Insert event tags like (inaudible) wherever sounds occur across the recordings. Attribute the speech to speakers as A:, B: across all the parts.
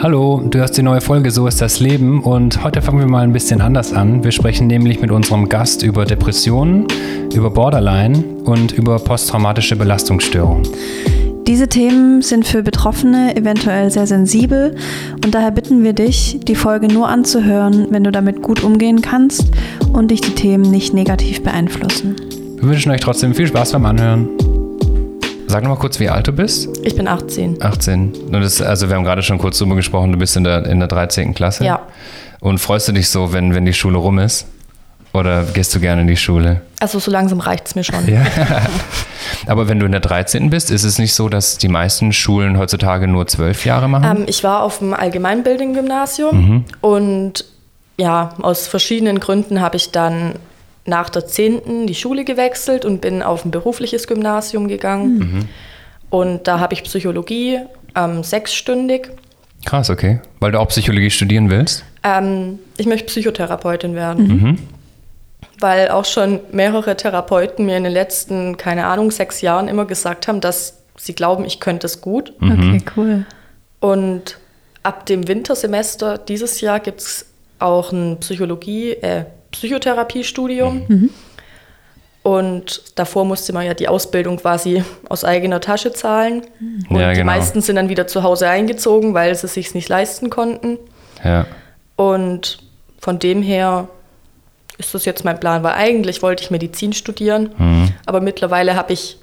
A: Hallo, du hörst die neue Folge So ist das Leben und heute fangen wir mal ein bisschen anders an. Wir sprechen nämlich mit unserem Gast über Depressionen, über Borderline und über posttraumatische Belastungsstörungen.
B: Diese Themen sind für Betroffene eventuell sehr sensibel und daher bitten wir dich, die Folge nur anzuhören, wenn du damit gut umgehen kannst und dich die Themen nicht negativ beeinflussen.
A: Wir wünschen euch trotzdem viel Spaß beim Anhören. Sag noch mal kurz, wie alt du bist.
C: Ich bin 18.
A: 18. Und das, also wir haben gerade schon kurz drüber gesprochen, du bist in der, in der 13. Klasse.
C: Ja.
A: Und freust du dich so, wenn, wenn die Schule rum ist? Oder gehst du gerne in die Schule?
C: Also so langsam reicht es mir schon.
A: Ja. (laughs) Aber wenn du in der 13. bist, ist es nicht so, dass die meisten Schulen heutzutage nur zwölf Jahre machen?
C: Ähm, ich war auf dem Allgemeinbildung-Gymnasium und ja, aus verschiedenen Gründen habe ich dann nach der 10. die Schule gewechselt und bin auf ein berufliches Gymnasium gegangen. Und da habe ich Psychologie ähm, sechsstündig.
A: Krass, okay. Weil du auch Psychologie studieren willst?
C: Ähm, ich möchte Psychotherapeutin werden. Weil auch schon mehrere Therapeuten mir in den letzten, keine Ahnung, sechs Jahren immer gesagt haben, dass sie glauben, ich könnte es gut.
B: Okay, cool.
C: Und ab dem Wintersemester dieses Jahr gibt es auch ein Psychologie, äh, Psychotherapiestudium.
A: Mhm.
C: Und davor musste man ja die Ausbildung quasi aus eigener Tasche zahlen. Und
A: Ja,
C: die
A: genau.
C: meisten sind dann wieder zu Hause eingezogen, weil sie sich nicht leisten konnten.
A: Ja.
C: Und von dem her ist das jetzt mein Plan, weil eigentlich wollte ich Medizin studieren,
A: Mhm.
C: aber mittlerweile habe ich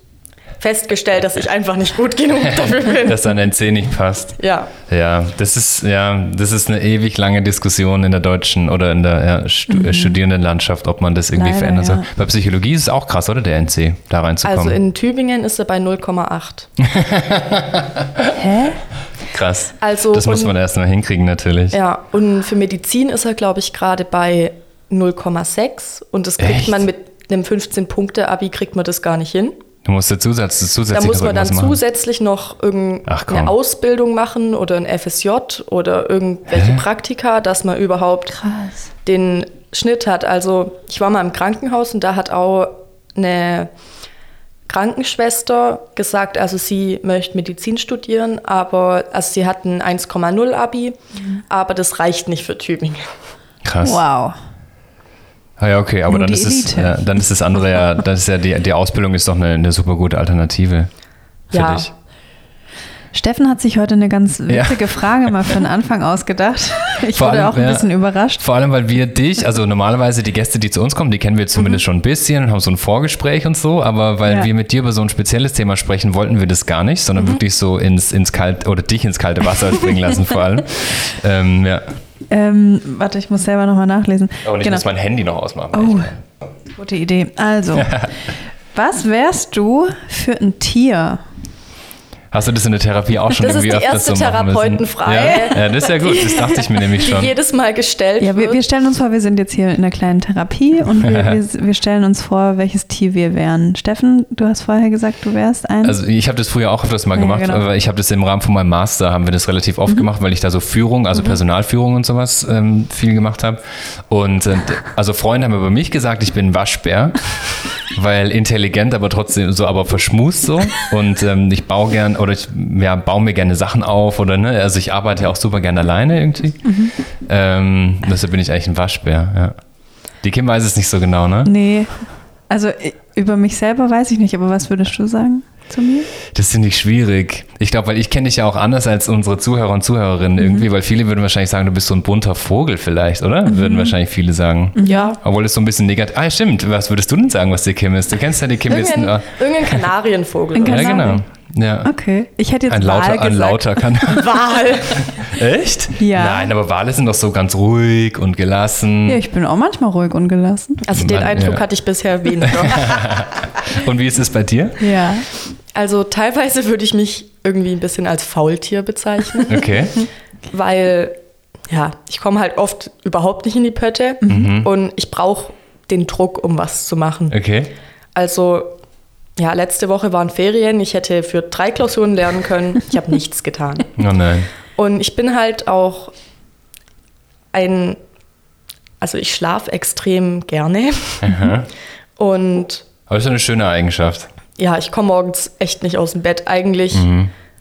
C: festgestellt, dass ich einfach nicht gut genug (laughs) dafür bin.
A: Dass dein NC nicht passt.
C: ja.
A: Ja, das ist, ja, das ist eine ewig lange Diskussion in der deutschen oder in der ja, Stu äh, Studierendenlandschaft, ob man das irgendwie
B: Leider,
A: verändern soll.
B: ja.
A: Bei Psychologie ist es auch krass, oder? Der NC, da reinzukommen.
C: Also in Tübingen ist er bei 0,8. (laughs)
B: Hä?
A: krass.
C: Also
A: das muss
C: und-
A: man erst mal hinkriegen, natürlich.
C: Ja, und für Medizin ist er, glaube ich, gerade bei 0,6 und das kriegt
A: Echt?
C: man mit einem 15-Punkte-Abi kriegt man das gar nicht hin.
A: Du musst der Zusatz,
C: Da
A: zusätzlich
C: muss
A: noch
C: man dann
A: machen.
C: zusätzlich noch irgendeine Ausbildung machen oder ein FSJ oder irgendwelche
A: Hä?
C: Praktika, dass man überhaupt
B: Krass.
C: den Schnitt hat. Also ich war mal im Krankenhaus und da hat auch eine Krankenschwester gesagt, also sie möchte Medizin studieren, aber also sie hat ein 1,0 Abi, aber das reicht nicht für Tübingen.
A: Krass.
B: Wow.
A: Ah, ja, okay, aber
B: Nur
A: dann ist, es, ja, dann ist das andere ja, (laughs) das ist ja die, die Ausbildung ist doch eine, eine super gute Alternative für
C: Ja.
A: dich.
B: Steffen hat sich heute eine ganz
A: Ja.
B: witzige Frage mal für den (laughs) Anfang ausgedacht. Ich
A: Vor
B: wurde
A: allem,
B: auch ein
A: ja.
B: bisschen überrascht.
A: Vor allem, weil wir dich, also (laughs) normalerweise die Gäste, die zu uns kommen, die kennen wir zumindest schon ein bisschen und haben so ein Vorgespräch und so, aber weil
B: Ja.
A: wir mit dir über so ein spezielles Thema sprechen, wollten wir das gar nicht, sondern wirklich so ins, ins kalte oder dich ins kalte Wasser springen lassen vor allem. ähm, ja.
B: Ähm, warte, ich muss selber nochmal nachlesen.
A: Oh, und ich
B: genau.
A: muss mein Handy noch ausmachen.
B: Oh, gute Idee. Also, (laughs) was wärst du für ein Tier?
A: Hast du das in der Therapie auch schon
C: Das ist
A: irgendwie
C: die
A: öfters
C: erste
A: so?
C: Therapeutenfrage.
A: Ja? ja, das ist ja gut, das dachte ich mir nämlich
C: Die
A: schon.
C: jedes Mal gestellt
B: Ja, wir, wir stellen uns vor, wir sind jetzt hier in einer kleinen Therapie und wir, (laughs) wir, wir stellen uns vor, welches Tier wir wären. Steffen, du hast vorher gesagt, du wärst ein.
A: Also ich habe das früher auch öfters mal
B: Ja,
A: gemacht,
B: genau.
A: aber ich habe das im Rahmen von meinem Master, haben wir das relativ oft gemacht, weil ich da so Führung, also Personalführung und sowas ähm, viel gemacht habe. Und äh, also Freunde haben über mich gesagt, ich bin ein Waschbär, (laughs) weil intelligent, aber trotzdem so, aber verschmust so. Und ähm, ich baue gern oder ich ja, baue mir gerne Sachen auf oder ne, also ich arbeite ja auch super gerne alleine irgendwie. Ähm, deshalb bin ich eigentlich ein Waschbär, ja. Die Kim weiß es nicht so genau, ne?
B: nee, also über mich selber weiß ich nicht, aber was würdest du sagen zu mir?
A: Das finde ich schwierig. Ich glaube, weil ich kenne dich ja auch anders als unsere Zuhörer und Zuhörerinnen irgendwie, weil viele würden wahrscheinlich sagen, du bist so ein bunter Vogel vielleicht, oder? Würden wahrscheinlich viele sagen.
C: ja.
A: Obwohl es so ein bisschen negativ. Ah, stimmt. Was würdest du denn sagen, was die Kim ist? Du kennst ja die Kim jetzt.
C: Irgendein,
A: Ah,
C: irgendein Kanarienvogel.
B: Ein
C: oder
A: ja, genau. Ja.
B: Okay, ich hätte jetzt
A: Ein
B: Wal
A: lauter,
B: gesagt.
A: ein lauter kann. (laughs)
C: Wal.
A: Echt?
B: Ja.
A: Nein, aber Wale sind doch so ganz ruhig und gelassen.
B: Ja, ich bin auch manchmal ruhig und gelassen.
C: Also den
A: Mann,
C: Eindruck
A: ja.
C: hatte ich bisher weniger. (laughs)
A: Und wie ist es bei dir?
B: Ja.
C: Also teilweise würde ich mich irgendwie ein bisschen als Faultier bezeichnen,
A: Okay.
C: weil ja, ich komme halt oft überhaupt nicht in die Pötte und ich brauche den Druck, um was zu machen.
A: Okay.
C: Also ja, letzte Woche waren Ferien, ich hätte für drei Klausuren lernen können, ich habe nichts getan. (laughs)
A: Oh nein.
C: Und ich bin halt auch ein, also ich schlafe extrem gerne
A: Aha. (laughs)
C: und
A: Aber ist eine schöne Eigenschaft.
C: ja, ich komme morgens echt nicht aus dem Bett. Eigentlich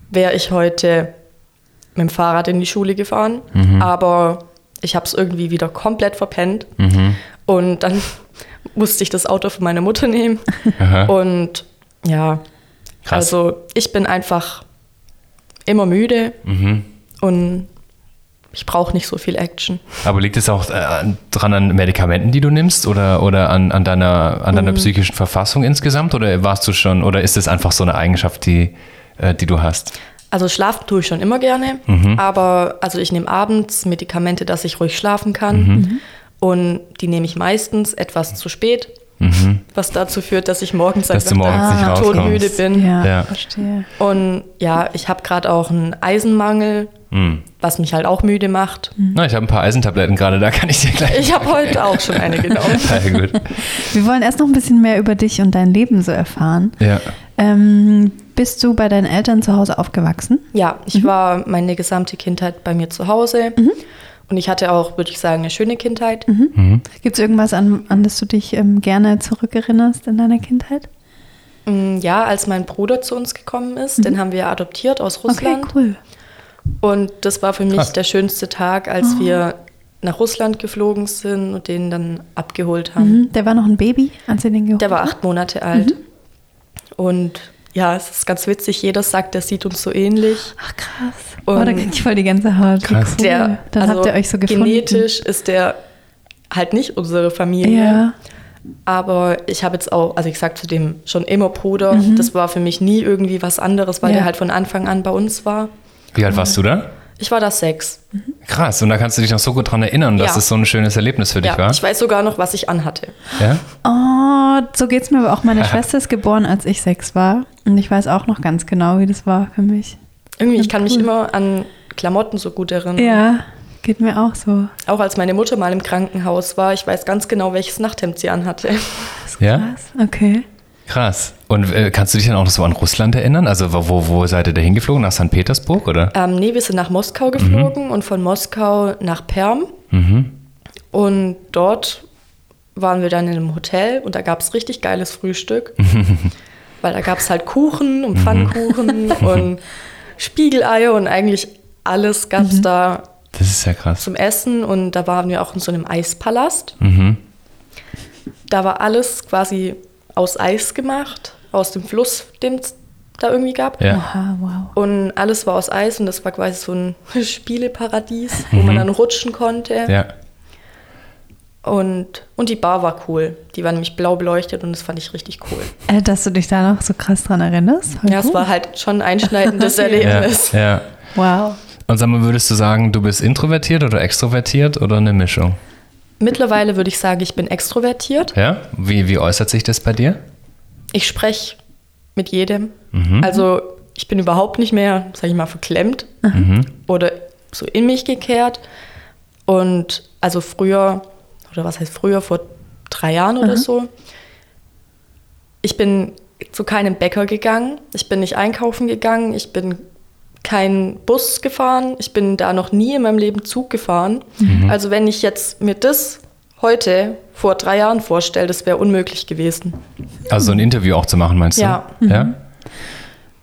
C: wäre ich heute mit dem Fahrrad in die Schule gefahren, aber ich habe es irgendwie wieder komplett verpennt. Und dann musste ich das Auto von meiner Mutter nehmen.
A: Aha.
C: Und ja,
A: Krass.
C: also ich bin einfach immer müde und ich brauche nicht so viel Action.
A: Aber liegt es auch äh, an- dran an Medikamenten, die du nimmst oder, oder an, an deiner, an deiner psychischen Verfassung insgesamt? Oder warst du schon, oder ist es einfach so eine Eigenschaft, die, äh, die du hast?
C: Also schlafen tue ich schon immer gerne, aber also ich nehme abends Medikamente, dass ich ruhig schlafen kann. Und die nehme ich meistens etwas zu spät, was dazu führt, dass ich morgens
A: Dass
C: einfach
A: morgens
B: Ah.
C: todmüde bin.
B: Ja,
A: Ja.
B: verstehe.
C: Und ja, ich habe gerade auch einen Eisenmangel,
A: Hm.
C: was mich halt auch müde macht.
A: Na, ich habe ein paar Eisentabletten gerade, da kann ich dir gleich.
C: Ich habe heute auch schon eine genommen. (laughs)
A: Sehr gut.
B: Wir wollen erst noch ein bisschen mehr über dich und dein Leben so erfahren.
A: Ja.
B: Ähm, bist du bei deinen Eltern zu Hause aufgewachsen?
C: Ja, ich war meine gesamte Kindheit bei mir zu Hause. Und ich hatte auch, würde ich sagen, eine schöne Kindheit.
B: Gibt es irgendwas, an, an das du dich ähm, gerne zurückerinnerst in deiner Kindheit?
C: Mm, Ja, als mein Bruder zu uns gekommen ist, den haben wir adoptiert aus Russland.
B: Okay, cool.
C: Und das war für mich
A: Krass.
C: der schönste Tag, als wir nach Russland geflogen sind und den dann abgeholt haben.
B: Mhm. Der war noch ein Baby, als ihr den geholt
C: Der war acht Monate alt. Und ja, es ist ganz witzig, jeder sagt, der sieht uns so ähnlich.
B: Ach krass.
C: Und
B: oh, da krieg ich voll die ganze Haut.
A: Krass.
B: Cool.
C: Der,
B: Dann
C: also
B: habt ihr euch so gefunden.
C: Genetisch ist der halt nicht unsere Familie.
B: Ja.
C: Aber ich habe jetzt auch, also ich sag zu dem schon immer Bruder, das war für mich nie irgendwie was anderes, weil
B: Mhm. Ja.
C: der halt von Anfang an bei uns war.
A: Wie alt warst du da?
C: Ich war da sechs.
A: Krass, und da kannst du dich noch so gut dran erinnern, dass
C: Ja.
A: es so ein schönes Erlebnis für dich
C: Ja,
A: war.
C: ich weiß sogar noch, was ich anhatte.
A: Ja?
B: Oh, so geht's mir aber auch. Meine (laughs) Schwester ist geboren, als ich sechs war. Und ich weiß auch noch ganz genau, wie das war für mich.
C: Irgendwie, ich
B: Ja,
C: kann mich
B: cool.
C: immer an Klamotten so gut erinnern.
B: Ja, geht mir auch so.
C: Auch als meine Mutter mal im Krankenhaus war, ich weiß ganz genau, welches Nachthemd sie anhatte.
A: Ja?
B: Krass, okay.
A: Krass. Und äh, kannst du dich dann auch noch so an Russland erinnern? Also wo, wo, seid ihr da hingeflogen? Nach St. Petersburg, oder?
C: Ähm, nee, wir sind nach Moskau
A: Mhm.
C: geflogen und von Moskau nach Perm. Und dort waren wir dann in einem Hotel und da gab es richtig geiles Frühstück. (laughs) weil da gab es halt Kuchen
A: Mhm.
C: und Pfannkuchen (laughs) und Spiegeleier und eigentlich alles gab es da
A: Das ist ja krass.
C: zum Essen. Und da waren wir auch in so einem Eispalast.
A: Mhm.
C: Da war alles quasi aus Eis gemacht, aus dem Fluss, den es da irgendwie gab.
A: Ja.
B: Aha, wow.
C: Und alles war aus Eis und das war quasi so ein (laughs) Spieleparadies, wo man dann rutschen konnte.
A: Mhm. Ja.
C: Und, und die Bar war cool. Die war nämlich blau beleuchtet und das fand ich richtig cool.
B: Äh, dass du dich da noch so krass dran erinnerst?
C: Ja, es
B: gut.
C: war halt schon ein einschneidendes (laughs)
A: Ja.
C: Erlebnis.
A: ja.
B: Wow.
A: Und sag mal, würdest du sagen, du bist introvertiert oder extrovertiert oder eine Mischung?
C: Mittlerweile würde ich sagen, ich bin extrovertiert.
A: Ja? Wie, wie äußert sich das bei dir?
C: Ich spreche mit jedem. Also ich bin überhaupt nicht mehr, sag ich mal, verklemmt oder so in mich gekehrt. Und also früher, oder was heißt früher, vor drei Jahren oder so, ich bin zu keinem Bäcker gegangen, ich bin nicht einkaufen gegangen, ich bin kein Bus gefahren, ich bin da noch nie in meinem Leben Zug gefahren. Also wenn ich jetzt mir das heute vor drei Jahren vorstelle, das wäre unmöglich gewesen.
A: Also so ein Interview auch zu machen, meinst
C: Ja.
A: du? Ja.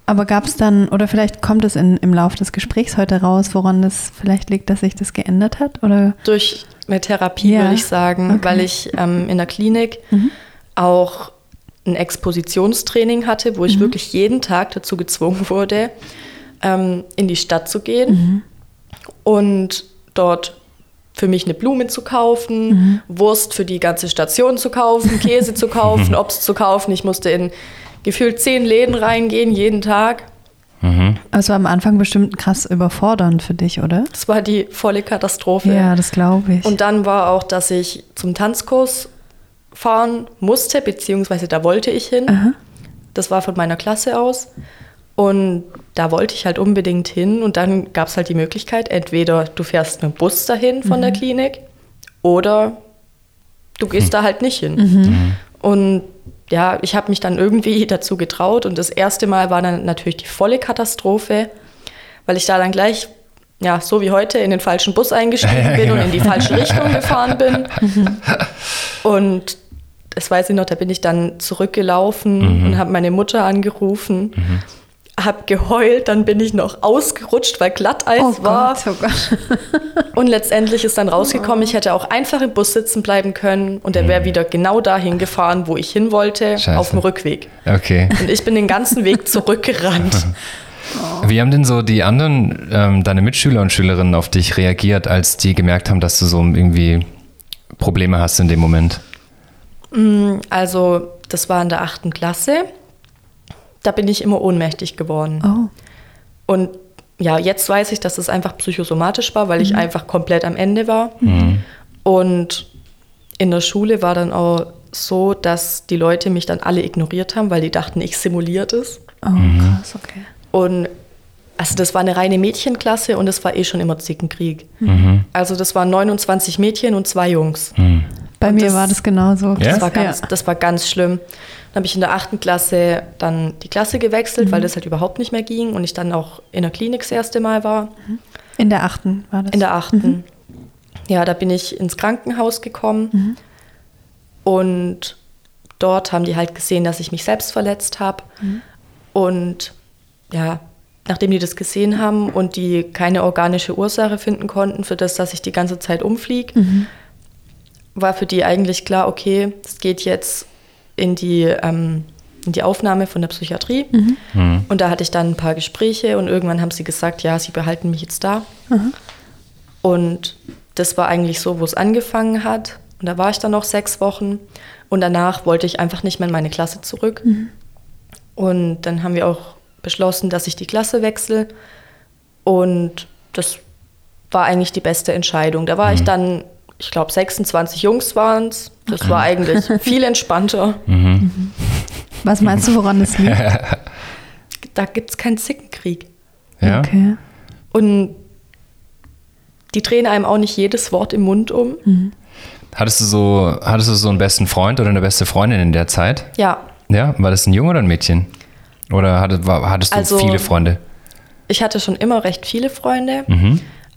B: Aber gab es dann, oder vielleicht kommt es in, im Laufe des Gesprächs heute raus, woran das vielleicht liegt, dass sich das geändert hat? Oder?
C: Durch eine Therapie,
B: Ja,
C: würde ich sagen,
B: okay.
C: weil ich ähm, in der Klinik auch ein Expositionstraining hatte, wo ich wirklich jeden Tag dazu gezwungen wurde, ähm, in die Stadt zu gehen und dort für mich eine Blume zu kaufen, Wurst für die ganze Station zu kaufen, Käse zu kaufen, (laughs) Obst zu kaufen. Ich musste in gefühlt zehn Läden reingehen, jeden Tag.
B: Also am Anfang bestimmt krass überfordernd für dich, oder?
C: Das war die volle Katastrophe.
B: Ja, das glaube ich.
C: Und dann war auch, dass ich zum Tanzkurs fahren musste, beziehungsweise da wollte ich hin. Das war von meiner Klasse aus. Und da wollte ich halt unbedingt hin. Und dann gab es halt die Möglichkeit, entweder du fährst mit dem Bus dahin von der Klinik oder du gehst da halt nicht hin. Und ja, ich habe mich dann irgendwie (laughs) dazu getraut. Und das erste Mal war dann natürlich die volle Katastrophe, weil ich da dann gleich, ja, so wie heute, in den falschen Bus eingestiegen (laughs)
A: Ja,
C: bin und
A: genau.
C: in die falsche Richtung (laughs) gefahren bin. Und das weiß ich noch, da bin ich dann zurückgelaufen und habe meine Mutter angerufen. Habe geheult, dann bin ich noch ausgerutscht, weil Glatteis
B: Oh
C: war.
B: Gott, oh Gott. (laughs)
C: Und letztendlich ist dann rausgekommen, ich hätte auch einfach im Bus sitzen bleiben können und er wäre wieder genau dahin gefahren, wo ich hin wollte,
A: Scheiße.
C: auf dem Rückweg.
A: Okay.
C: Und ich bin den ganzen Weg (laughs) zurückgerannt. (laughs)
A: Wie haben denn so die anderen, ähm, deine Mitschüler und Schülerinnen auf dich reagiert, als die gemerkt haben, dass du so irgendwie Probleme hast in dem Moment?
C: Also, das war in der achten Klasse. Da bin ich immer ohnmächtig geworden.
B: Oh.
C: Und ja, jetzt weiß ich, dass es einfach psychosomatisch war, weil ich einfach komplett am Ende war. Und in der Schule war dann auch so, dass die Leute mich dann alle ignoriert haben, weil die dachten, ich simuliert es.
B: Oh, krass, okay.
C: Und also das war eine reine Mädchenklasse und es war eh schon immer Zickenkrieg. Also das waren 29 Mädchen und zwei Jungs.
B: Bei
C: Und
B: mir
C: das-
B: war das genauso.
A: Ja?
C: Das war ganz, das war ganz schlimm. Dann habe ich in der achten Klasse dann die Klasse gewechselt, weil das halt überhaupt nicht mehr ging und ich dann auch in der Klinik das erste Mal war.
B: In der achten war das.
C: In der achten. Ja, da bin ich ins Krankenhaus gekommen und dort haben die halt gesehen, dass ich mich selbst verletzt habe. Und ja, nachdem die das gesehen haben und die keine organische Ursache finden konnten für das, dass ich die ganze Zeit umfliege, war für die eigentlich klar, okay, es geht jetzt in die, ähm, in die Aufnahme von der Psychiatrie. Und da hatte ich dann ein paar Gespräche und irgendwann haben sie gesagt, ja, sie behalten mich jetzt da. Und das war eigentlich so, wo es angefangen hat. Und da war ich dann noch sechs Wochen. Und danach wollte ich einfach nicht mehr in meine Klasse zurück. Und dann haben wir auch beschlossen, dass ich die Klasse wechsle. Und das war eigentlich die beste Entscheidung. Da war ich dann, ich glaube, 26 Jungs waren es. Das war eigentlich (laughs) viel entspannter.
B: Was meinst du, woran das liegt? (laughs)
C: Da gibt es keinen Zickenkrieg.
A: Ja?
B: Okay.
C: Und die drehen einem auch nicht jedes Wort im Mund um.
A: Hattest du so, hattest du so einen besten Freund oder eine beste Freundin in der Zeit?
C: Ja,
A: Ja, war das ein Junge oder ein Mädchen? Oder hattest, war, hattest du
C: Also-
A: viele Freunde?
C: ich hatte schon immer recht viele Freunde.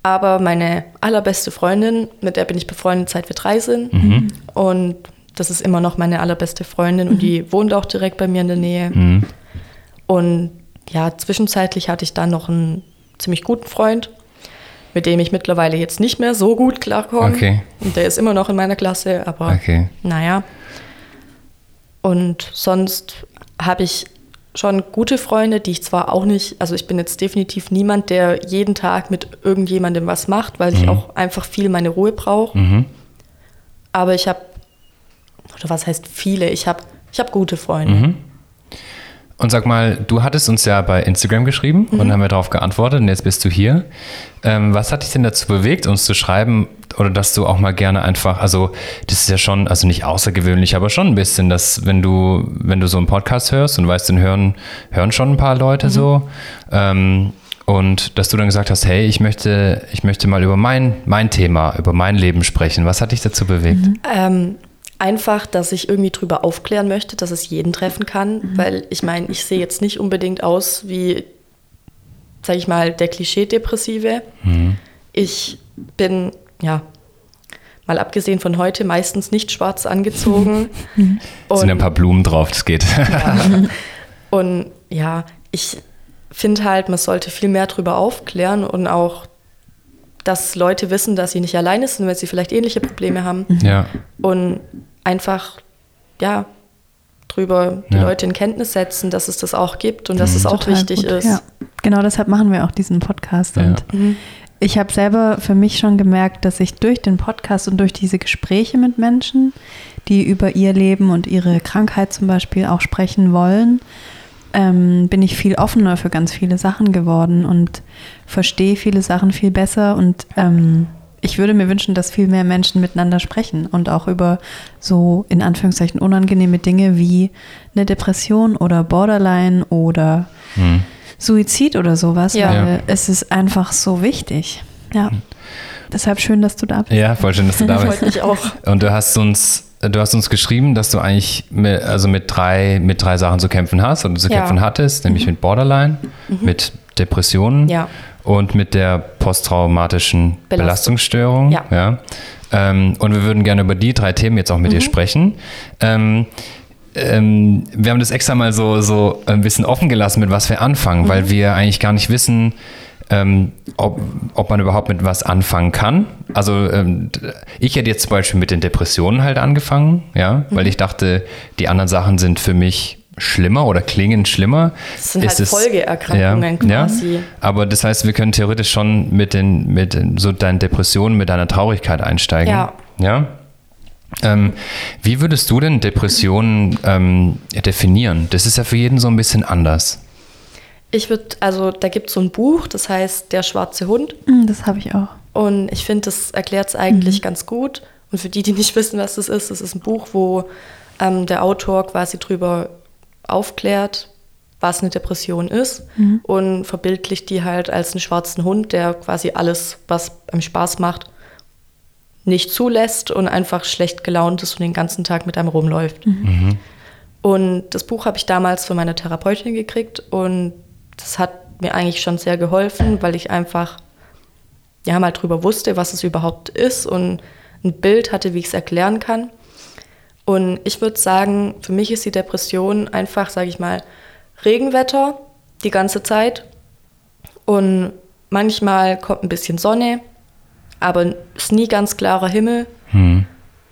C: Aber meine allerbeste Freundin, mit der bin ich befreundet, seit wir drei sind. Und das ist immer noch meine allerbeste Freundin und die wohnt auch direkt bei mir in der Nähe. Und ja, zwischenzeitlich hatte ich dann noch einen ziemlich guten Freund, mit dem ich mittlerweile jetzt nicht mehr so gut klarkomme.
A: Okay.
C: Und der ist immer noch in meiner Klasse, aber
A: Okay.
C: naja. Und sonst habe ich schon gute Freunde, die ich zwar auch nicht, also ich bin jetzt definitiv niemand, der jeden Tag mit irgendjemandem was macht, weil ich auch einfach viel meine Ruhe brauche.
A: Mhm.
C: Aber ich habe, oder was heißt viele, ich habe ich hab gute Freunde.
A: Mhm. Und sag mal, du hattest uns ja bei Instagram geschrieben
C: Mhm.
A: und haben wir darauf geantwortet und jetzt bist du hier. Ähm, was hat dich denn dazu bewegt, uns zu schreiben oder dass du auch mal gerne einfach, also das ist ja schon, also nicht außergewöhnlich, aber schon ein bisschen, dass wenn du, wenn du so einen Podcast hörst und weißt, den hören, hören schon ein paar Leute so ähm, und dass du dann gesagt hast, hey, ich möchte, ich möchte mal über mein, mein Thema, über mein Leben sprechen. Was hat dich dazu bewegt?
C: Ähm, einfach, dass ich irgendwie drüber aufklären möchte, dass es jeden treffen kann, weil ich meine, ich sehe jetzt nicht unbedingt aus wie, sag ich mal, der Klischee-Depressive. Ich bin, ja, mal abgesehen von heute, meistens nicht schwarz angezogen. (laughs)
A: Es sind ja ein paar Blumen drauf, das geht. (laughs)
C: Und ja, ich finde halt, man sollte viel mehr drüber aufklären und auch, dass Leute wissen, dass sie nicht alleine sind, wenn sie vielleicht ähnliche Probleme haben.
A: ja.
C: Und einfach, ja, drüber die
A: Ja.
C: Leute in Kenntnis setzen, dass es das auch gibt und dass es auch
B: Total
C: wichtig
B: gut,
C: ist.
B: Ja. Genau deshalb machen wir auch diesen Podcast.
A: Ja.
B: Und ich habe selber für mich schon gemerkt, dass ich durch den Podcast und durch diese Gespräche mit Menschen, die über ihr Leben und ihre Krankheit zum Beispiel auch sprechen wollen, ähm, bin ich viel offener für ganz viele Sachen geworden und verstehe viele Sachen viel besser. Und ähm, ich würde mir wünschen, dass viel mehr Menschen miteinander sprechen und auch über so in Anführungszeichen unangenehme Dinge wie eine Depression oder Borderline oder
A: Hm.
B: Suizid oder sowas,
C: Ja.
B: weil
A: Ja.
B: es ist einfach so wichtig. Ja. Deshalb schön, dass du da bist.
A: Ja, voll schön, dass du da (laughs) bist.
C: Freut mich auch.
A: Und du hast uns, du hast uns geschrieben, dass du eigentlich mit, also mit drei, mit drei Sachen zu kämpfen hast oder zu
C: Ja.
A: kämpfen hattest, nämlich mit Borderline, mit Depressionen
C: Ja.
A: und mit der posttraumatischen
C: Belastung.
A: Belastungsstörung.
C: Ja.
A: Ähm, und wir würden gerne über die drei Themen jetzt auch mit dir sprechen. Ähm, ähm, wir haben das extra mal so, so ein bisschen offen gelassen, mit was wir anfangen, mhm. weil wir eigentlich gar nicht wissen, ähm, ob, ob man überhaupt mit was anfangen kann. Also ähm, ich hätte jetzt zum Beispiel mit den Depressionen halt angefangen, ja, mhm. weil ich dachte, die anderen Sachen sind für mich schlimmer oder klingen schlimmer.
C: Das sind ist halt Folgeerkrankungen
A: ja, quasi. Ja, aber das heißt, wir können theoretisch schon mit den, mit so deinen Depressionen, mit deiner Traurigkeit einsteigen. Ja. Ja. Ähm, wie würdest du denn Depressionen ähm, definieren? Das ist ja für jeden so ein bisschen anders.
C: Ich würde, also da gibt es so ein Buch, das heißt Der schwarze Hund.
B: Mm, das habe ich auch.
C: Und ich finde, das erklärt es eigentlich mhm. ganz gut. Und für die, die nicht (laughs) wissen, was das ist, das ist ein Buch, wo ähm, der Autor quasi drüber aufklärt, was eine Depression ist mhm. und verbildlicht die halt als einen schwarzen Hund, der quasi alles, was einem Spaß macht, nicht zulässt und einfach schlecht gelaunt ist und den ganzen Tag mit einem rumläuft. Mhm. mhm. Und das Buch habe ich damals von meiner Therapeutin gekriegt und das hat mir eigentlich schon sehr geholfen, weil ich einfach ja mal drüber wusste, was es überhaupt ist und ein Bild hatte, wie ich es erklären kann. Und ich würde sagen, für mich ist die Depression einfach, sage ich mal, Regenwetter die ganze Zeit. Und manchmal kommt ein bisschen Sonne, aber es ist nie ganz klarer Himmel. Hm.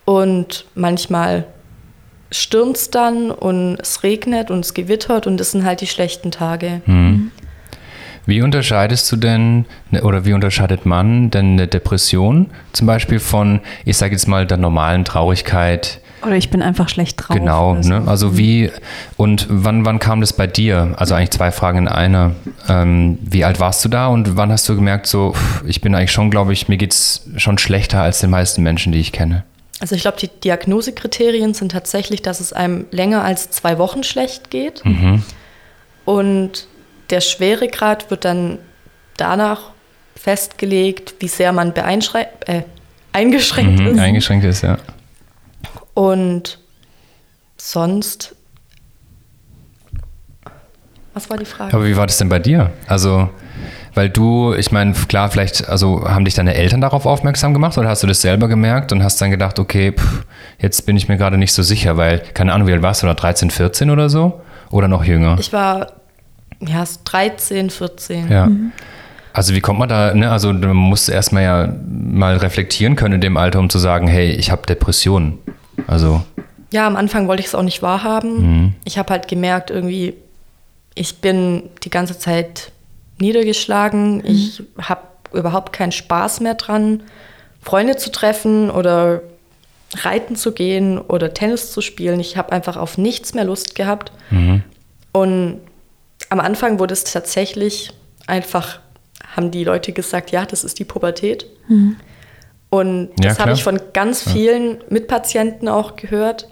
C: Und manchmal stürmt es dann und es regnet und es gewittert und das sind halt die schlechten Tage. Hm.
A: Wie unterscheidest du denn ne, oder wie unterscheidet man denn eine Depression zum Beispiel von, ich sage jetzt mal, der normalen Traurigkeit,
B: oder ich bin einfach schlecht drauf.
A: Genau, so. ne? also wie und wann, wann kam das bei dir? Also eigentlich zwei Fragen in einer. Ähm, wie alt warst du da und wann hast du gemerkt, so, ich bin eigentlich schon, glaube ich, mir geht es schon schlechter als den meisten Menschen, die ich kenne?
C: Also ich glaube, die Diagnosekriterien sind tatsächlich, dass es einem länger als zwei Wochen schlecht geht. Mhm. Und der Schweregrad wird dann danach festgelegt, wie sehr man äh, eingeschränkt mhm, ist.
A: Eingeschränkt ist, ja.
C: Und sonst. Was war die Frage?
A: Aber wie war das denn bei dir? Also, weil du, ich meine, klar, vielleicht, also haben dich deine Eltern darauf aufmerksam gemacht oder hast du das selber gemerkt und hast dann gedacht, okay, pff, jetzt bin ich mir gerade nicht so sicher, weil, keine Ahnung, wie alt warst du da, 13, 14 oder so? Oder noch jünger?
C: Ich war, ja, 13, 14.
A: Ja. Mhm. Also wie kommt man da, ne? also man muss erstmal ja mal reflektieren können in dem Alter, um zu sagen, hey, ich habe Depressionen. Also.
C: Ja, am Anfang wollte ich es auch nicht wahrhaben. Mhm. Ich habe halt gemerkt, irgendwie, ich bin die ganze Zeit niedergeschlagen. Mhm. Ich habe überhaupt keinen Spaß mehr dran, Freunde zu treffen oder reiten zu gehen oder Tennis zu spielen. Ich habe einfach auf nichts mehr Lust gehabt. Mhm. Und am Anfang wurde es tatsächlich einfach, haben die Leute gesagt, ja, das ist die Pubertät. Mhm. Und das ja, habe ich von ganz vielen ja. Mitpatienten auch gehört,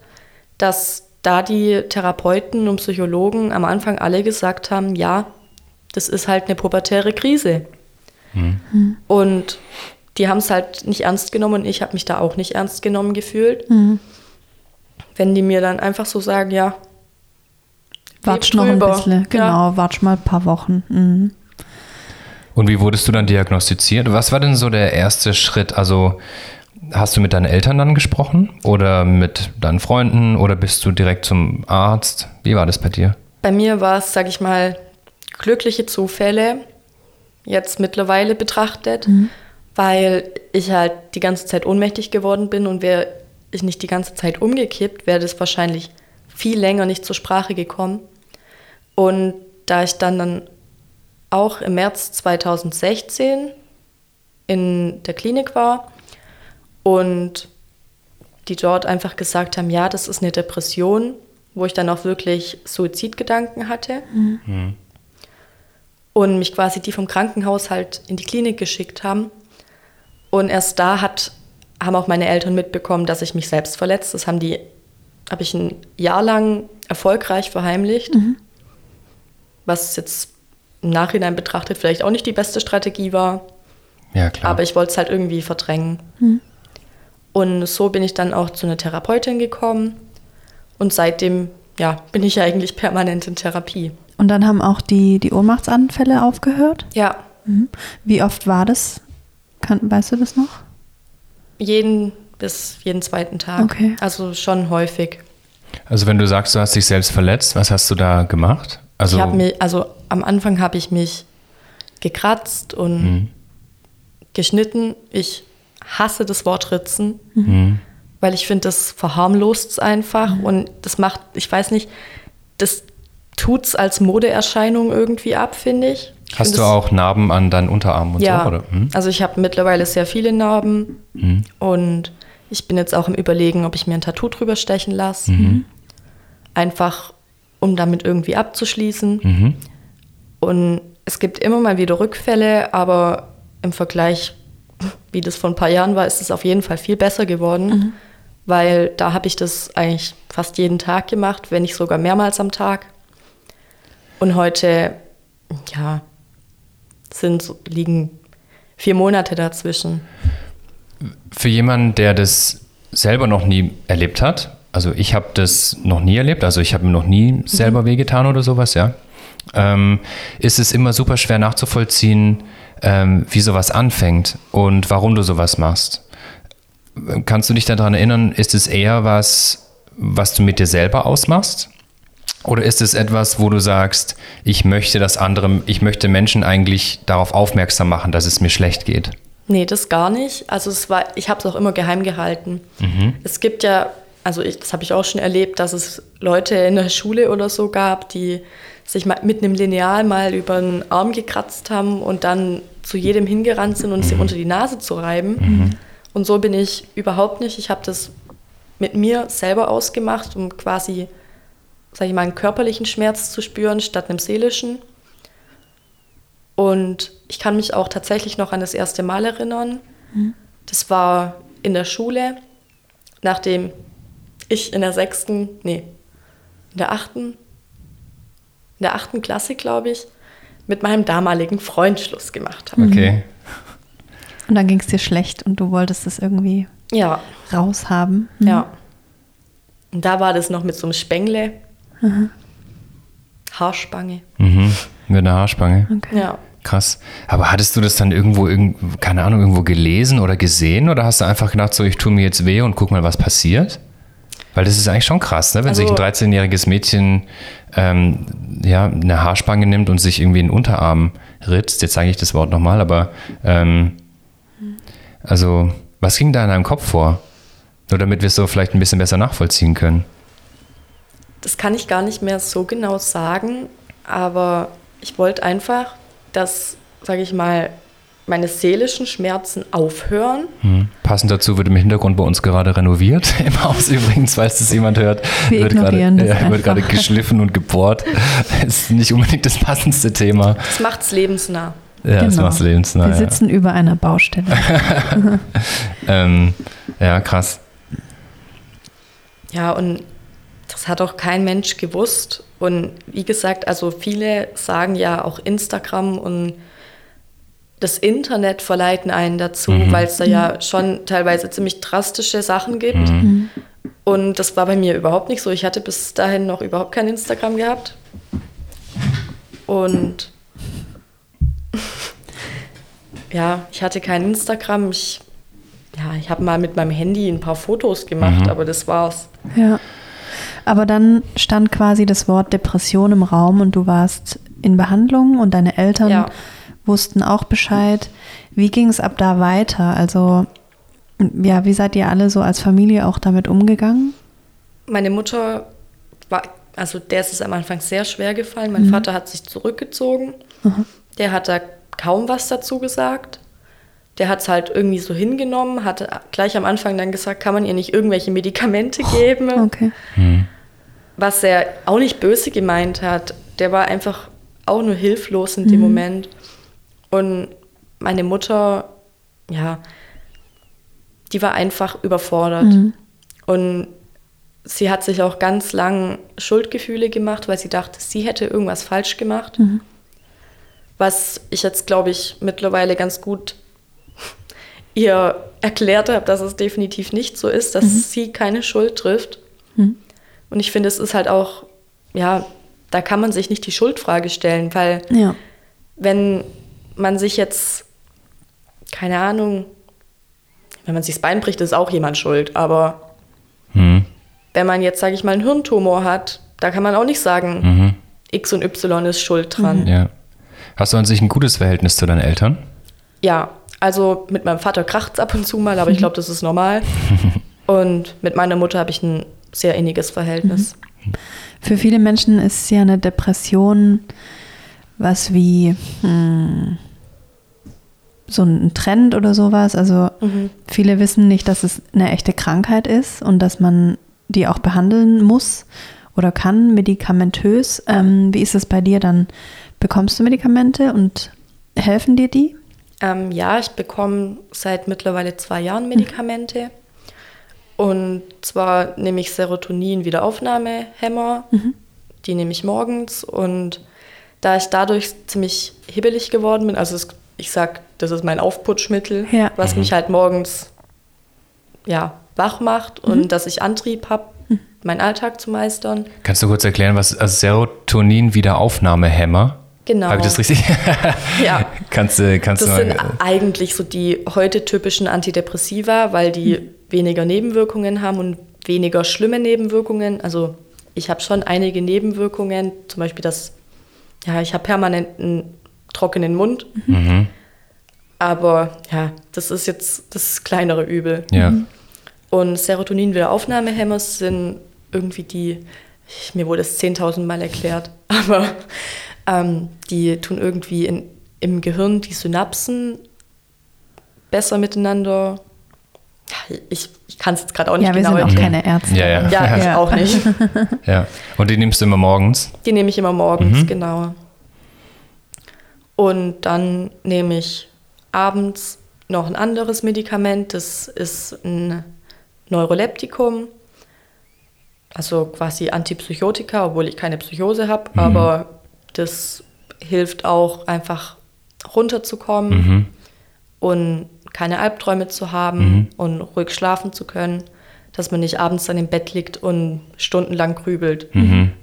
C: dass da die Therapeuten und Psychologen am Anfang alle gesagt haben, ja, das ist halt eine pubertäre Krise. Mhm. Und die haben es halt nicht ernst genommen und ich habe mich da auch nicht ernst genommen gefühlt. Mhm. Wenn die mir dann einfach so sagen, ja,
B: Watsch noch ein bisschen, genau, ja. watsch mal ein paar Wochen. Mhm.
A: Und wie wurdest du dann diagnostiziert? Was war denn so der erste Schritt? Also hast du mit deinen Eltern dann gesprochen oder mit deinen Freunden oder bist du direkt zum Arzt? Wie war das bei dir?
C: Bei mir war es, sag ich mal, glückliche Zufälle, jetzt mittlerweile betrachtet, mhm. weil ich halt die ganze Zeit ohnmächtig geworden bin und wäre ich nicht die ganze Zeit umgekippt, wäre das wahrscheinlich viel länger nicht zur Sprache gekommen. Und da ich dann, dann auch im März 2016 in der Klinik war und die dort einfach gesagt haben, ja, das ist eine Depression, wo ich dann auch wirklich Suizidgedanken hatte. Mhm. Und mich quasi die vom Krankenhaus halt in die Klinik geschickt haben. Und erst da hat, haben auch meine Eltern mitbekommen, dass ich mich selbst verletzt. Das haben die, habe ich ein Jahr lang erfolgreich verheimlicht. Mhm. Was jetzt im Nachhinein betrachtet vielleicht auch nicht die beste Strategie war.
A: Ja, klar.
C: Aber ich wollte es halt irgendwie verdrängen. Hm. Und so bin ich dann auch zu einer Therapeutin gekommen. Und seitdem ja, bin ich eigentlich permanent in Therapie.
B: Und dann haben auch die, die Ohnmachtsanfälle aufgehört?
C: Ja.
B: Mhm. Wie oft war das? Kann, weißt du das noch?
C: Jeden bis jeden zweiten Tag.
B: Okay.
C: Also schon häufig.
A: Also wenn du sagst, du hast dich selbst verletzt, was hast du da gemacht? Also,
C: ich habe mich, also am Anfang habe ich mich gekratzt und
A: Mhm.
C: geschnitten. Ich hasse das Wort Ritzen,
A: Mhm.
C: weil ich finde, das verharmlost es einfach und das macht, ich weiß nicht, das tut es als Modeerscheinung irgendwie ab, finde ich. ich
A: hast du auch Narben an deinen Unterarmen und
C: ja,
A: so? Oder? Hm?
C: also ich habe mittlerweile sehr viele Narben
A: Mhm.
C: und ich bin jetzt auch im Überlegen, ob ich mir ein Tattoo drüber stechen lasse.
A: Mhm.
C: Einfach, um damit irgendwie abzuschließen.
A: Mhm.
C: Und es gibt immer mal wieder Rückfälle, aber im Vergleich, wie das vor ein paar Jahren war, ist es auf jeden Fall viel besser geworden, weil da habe ich das eigentlich fast jeden Tag gemacht, wenn nicht sogar mehrmals am Tag. Und heute, ja, sind, liegen vier Monate dazwischen.
A: Für jemanden, der das selber noch nie erlebt hat, also ich habe das noch nie erlebt, also ich habe mir noch nie selber wehgetan oder sowas, ja, ähm, ist es immer super schwer nachzuvollziehen, ähm, wie sowas anfängt und warum du sowas machst. Kannst du dich daran erinnern, ist es eher was, was du mit dir selber ausmachst? Oder ist es etwas, wo du sagst, ich möchte das andere, ich möchte Menschen eigentlich darauf aufmerksam machen, dass es mir schlecht geht?
C: Nee, das gar nicht. Also es war, ich habe es auch immer geheim gehalten. Es gibt ja, also ich, das habe ich auch schon erlebt, dass es Leute in der Schule oder so gab, die sich mal mit einem Lineal mal über den Arm gekratzt haben und dann zu jedem hingerannt sind und es ihm unter die Nase zu reiben. Und so bin ich überhaupt nicht. Ich habe das mit mir selber ausgemacht, um quasi, sage ich mal, einen körperlichen Schmerz zu spüren statt einem seelischen. Und ich kann mich auch tatsächlich noch an das erste Mal erinnern. Das war in der Schule, nachdem ich in der sechsten, nee, in der achten, in der achten Klasse, glaube ich, mit meinem damaligen Freund Schluss gemacht habe.
A: Okay.
B: Und dann ging es dir schlecht und du wolltest es irgendwie
C: Ja,
B: raushaben.
C: ja. Und da war das noch mit so einem Spengle. Haarspange.
A: Mhm. Mit einer Haarspange.
B: Okay.
C: Ja.
A: Krass. Aber hattest du das dann irgendwo, irgend, keine Ahnung, irgendwo gelesen oder gesehen? Oder hast du einfach gedacht, so, ich tue mir jetzt weh und guck mal, was passiert? Weil das ist eigentlich schon krass, ne? wenn sich ein
C: Also-
A: 13-jähriges Mädchen ähm, ja, eine Haarspange nimmt und sich irgendwie in den Unterarm ritzt. Jetzt sage ich das Wort nochmal, aber ähm, also, was ging da in deinem Kopf vor? Nur damit wir es so vielleicht ein bisschen besser nachvollziehen können.
C: Das kann ich gar nicht mehr so genau sagen, aber ich wollte einfach, dass, sage ich mal, meine seelischen Schmerzen aufhören.
A: Hm. Passend dazu wird im Hintergrund bei uns gerade renoviert. (laughs) Im Haus übrigens, falls das jemand hört.
B: Wir
A: wird gerade,
B: das
A: ja, wird gerade geschliffen und gebohrt. (laughs) ist nicht unbedingt das passendste Thema.
C: Das macht es lebensnah.
A: Ja, das
B: Genau.
A: macht lebensnah.
B: Wir
A: Ja.
B: sitzen über einer Baustelle. (laughs)
A: Ähm, ja, krass.
C: Ja, und das hat auch kein Mensch gewusst. Und wie gesagt, also viele sagen ja auch Instagram und das Internet verleiten einen dazu, weil es da ja schon teilweise ziemlich drastische Sachen gibt. Und das war bei mir überhaupt nicht so. Ich hatte bis dahin noch überhaupt kein Instagram gehabt. Und (laughs) ja, ich hatte kein Instagram. Ich, ja, ich habe mal mit meinem Handy ein paar Fotos gemacht, aber das war's.
B: Ja. Aber dann stand quasi das Wort Depression im Raum und du warst in Behandlung und deine Eltern
C: Ja.
B: wussten auch Bescheid. Wie ging es ab da weiter? Also, ja, wie seid ihr alle so als Familie auch damit umgegangen?
C: Meine Mutter war, also der ist es am Anfang sehr schwer gefallen. Mein Vater hat sich zurückgezogen. Der hat da kaum was dazu gesagt. Der hat es halt irgendwie so hingenommen, hat gleich am Anfang dann gesagt, kann man ihr nicht irgendwelche Medikamente geben,
B: Okay.
C: was er auch nicht böse gemeint hat. Der war einfach auch nur hilflos in dem Moment. Und meine Mutter, ja, die war einfach überfordert. Und sie hat sich auch ganz lang Schuldgefühle gemacht, weil sie dachte, sie hätte irgendwas falsch gemacht. Was ich jetzt, glaube ich, mittlerweile ganz gut ihr erklärt habe, dass es definitiv nicht so ist, dass sie keine Schuld trifft. Und ich finde, es ist halt auch, ja, da kann man sich nicht die Schuldfrage stellen, weil
B: Ja.
C: wenn man sich jetzt, keine Ahnung, wenn man sich das Bein bricht, ist auch jemand schuld, aber
A: Hm.
C: wenn man jetzt, sage ich mal, einen Hirntumor hat, da kann man auch nicht sagen,
A: Mhm.
C: X und Y ist schuld dran.
A: Ja. Hast du an sich ein gutes Verhältnis zu deinen Eltern?
C: Ja, also mit meinem Vater kracht es ab und zu mal, aber ich glaube, das ist normal. (laughs) Und mit meiner Mutter habe ich ein sehr inniges Verhältnis.
B: Für viele Menschen ist ja eine Depression was wie hm, so ein Trend oder sowas. Also viele wissen nicht, dass es eine echte Krankheit ist und dass man die auch behandeln muss oder kann, medikamentös. Ähm, wie ist es bei dir dann? Bekommst du Medikamente und helfen dir die?
C: Ähm, ja, ich bekomme seit mittlerweile zwei Jahren Medikamente. Und zwar nehme ich Serotonin-Wiederaufnahmehämmer. Die nehme ich morgens. Und da ich dadurch ziemlich hibbelig geworden bin, also es, ich sag, das ist mein Aufputschmittel,
B: Ja.
C: was mich halt morgens ja, wach macht und dass ich Antrieb habe, meinen Alltag zu meistern.
A: Kannst du kurz erklären, was also Serotonin-Wiederaufnahmehämmer?
C: Genau.
A: Habe ich das richtig? (laughs)
C: Ja.
A: kannst du, kannst
C: Das
A: du
C: sind
A: mal.
C: eigentlich so die heute typischen Antidepressiva, weil die weniger Nebenwirkungen haben und weniger schlimme Nebenwirkungen. Also ich habe schon einige Nebenwirkungen, zum Beispiel das, ja, ich habe permanent einen trockenen Mund.
A: Mhm.
C: Aber ja, das ist jetzt das kleinere Übel.
A: Ja.
C: Und Serotonin-Wiederaufnahmehämmer sind irgendwie die, ich, mir wurde es 10.000 Mal erklärt, (laughs) aber ähm, die tun irgendwie in, im Gehirn die Synapsen besser miteinander. Ja, Ich, ich kann es jetzt gerade auch nicht
B: Ja, wir
C: genau
B: sind auch
C: erklären.
B: keine Ärzte.
A: Ja, ja.
C: Ja, (laughs) ich
B: Ja.
C: auch nicht. (laughs)
A: ja. Und die nimmst du immer morgens?
C: Die nehme ich immer morgens,
A: Mhm.
C: genau. Und dann nehme ich abends noch ein anderes Medikament. Das ist ein Neuroleptikum, also quasi Antipsychotika, obwohl ich keine Psychose habe. Aber das hilft auch einfach runterzukommen
A: Mhm.
C: und keine Albträume zu haben und ruhig schlafen zu können, dass man nicht abends dann im Bett liegt und stundenlang grübelt.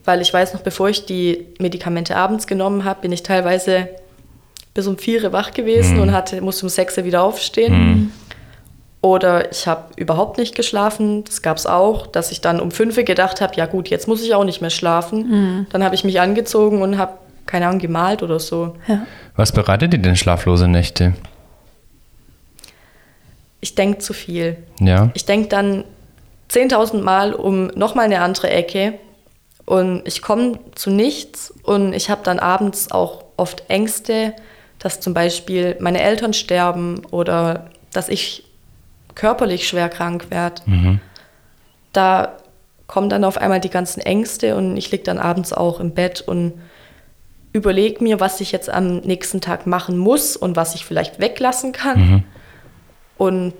C: Weil ich weiß noch, bevor ich die Medikamente abends genommen habe, bin ich teilweise bis um vier Uhr wach gewesen und hatte, musste um sechs Uhr wieder aufstehen. Oder ich habe überhaupt nicht geschlafen. Das gab es auch, dass ich dann um fünf Uhr gedacht habe, ja gut, jetzt muss ich auch nicht mehr schlafen. Dann habe ich mich angezogen und habe, keine Ahnung, gemalt oder so.
B: Ja.
A: Was bereitet dir denn schlaflose Nächte?
C: Ich denke zu viel.
A: Ja.
C: Ich denke dann 10.000 Mal um nochmal eine andere Ecke und ich komme zu nichts und ich habe dann abends auch oft Ängste, dass zum Beispiel meine Eltern sterben oder dass ich körperlich schwer krank werde. Da kommen dann auf einmal die ganzen Ängste und ich liege dann abends auch im Bett und überlege mir, was ich jetzt am nächsten Tag machen muss und was ich vielleicht weglassen kann. Und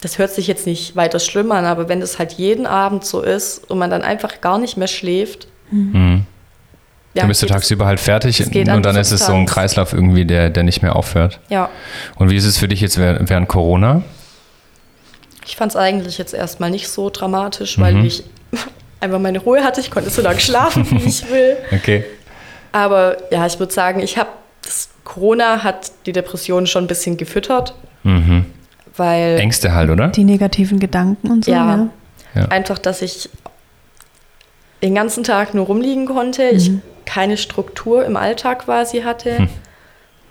C: das hört sich jetzt nicht weiter schlimm an, aber wenn das halt jeden Abend so ist und man dann einfach gar nicht mehr schläft,
A: Mhm.
C: ja,
A: dann bist du tagsüber halt fertig und dann
C: an
A: ist es so ein. Kreislauf irgendwie, der, der nicht mehr aufhört.
C: Ja,
A: Und wie ist es für dich jetzt während Corona?
C: Ich fand es eigentlich jetzt erstmal nicht so dramatisch, weil
A: Mhm.
C: ich (laughs) einfach meine Ruhe hatte. Ich konnte so lange schlafen, wie ich (laughs) will.
A: Okay.
C: Aber ja, ich würde sagen, ich habe das Corona hat die Depression schon ein bisschen gefüttert,
A: Mhm.
C: weil
A: Ängste halt, oder?
B: Die negativen Gedanken und so.
C: Ja.
B: Ja.
C: Einfach, dass ich den ganzen Tag nur rumliegen konnte, ich keine Struktur im Alltag quasi hatte,
A: Hm.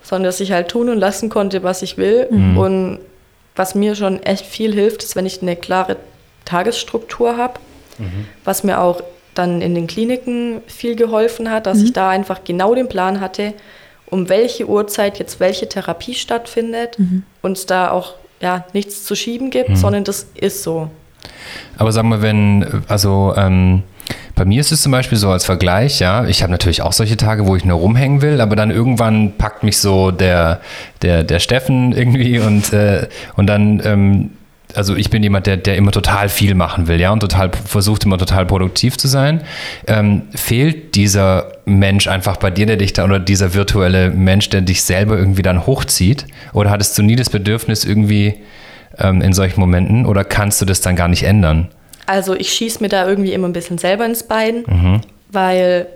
C: sondern dass ich halt tun und lassen konnte, was ich will. Und was mir schon echt viel hilft, ist, wenn ich eine klare Tagesstruktur habe, was mir auch dann in den Kliniken viel geholfen hat, dass ich da einfach genau den Plan hatte, um welche Uhrzeit jetzt welche Therapie stattfindet und es da auch ja, nichts zu schieben gibt, sondern das ist so.
A: Aber sag mal, wenn, also ähm, bei mir ist es zum Beispiel so als Vergleich, ja, ich habe natürlich auch solche Tage, wo ich nur rumhängen will, aber dann irgendwann packt mich so der, der, der Steffen irgendwie und, äh, und dann, ähm, also ich bin jemand, der, der immer total viel machen will, ja, und total versucht immer total produktiv zu sein. Ähm, fehlt dieser Mensch einfach bei dir, der dich da, oder dieser virtuelle Mensch, der dich selber irgendwie dann hochzieht? Oder hattest du nie das Bedürfnis irgendwie ähm, in solchen Momenten oder kannst du das dann gar nicht ändern?
C: Also ich schieße mir da irgendwie immer ein bisschen selber ins Bein,
A: Mhm.
C: weil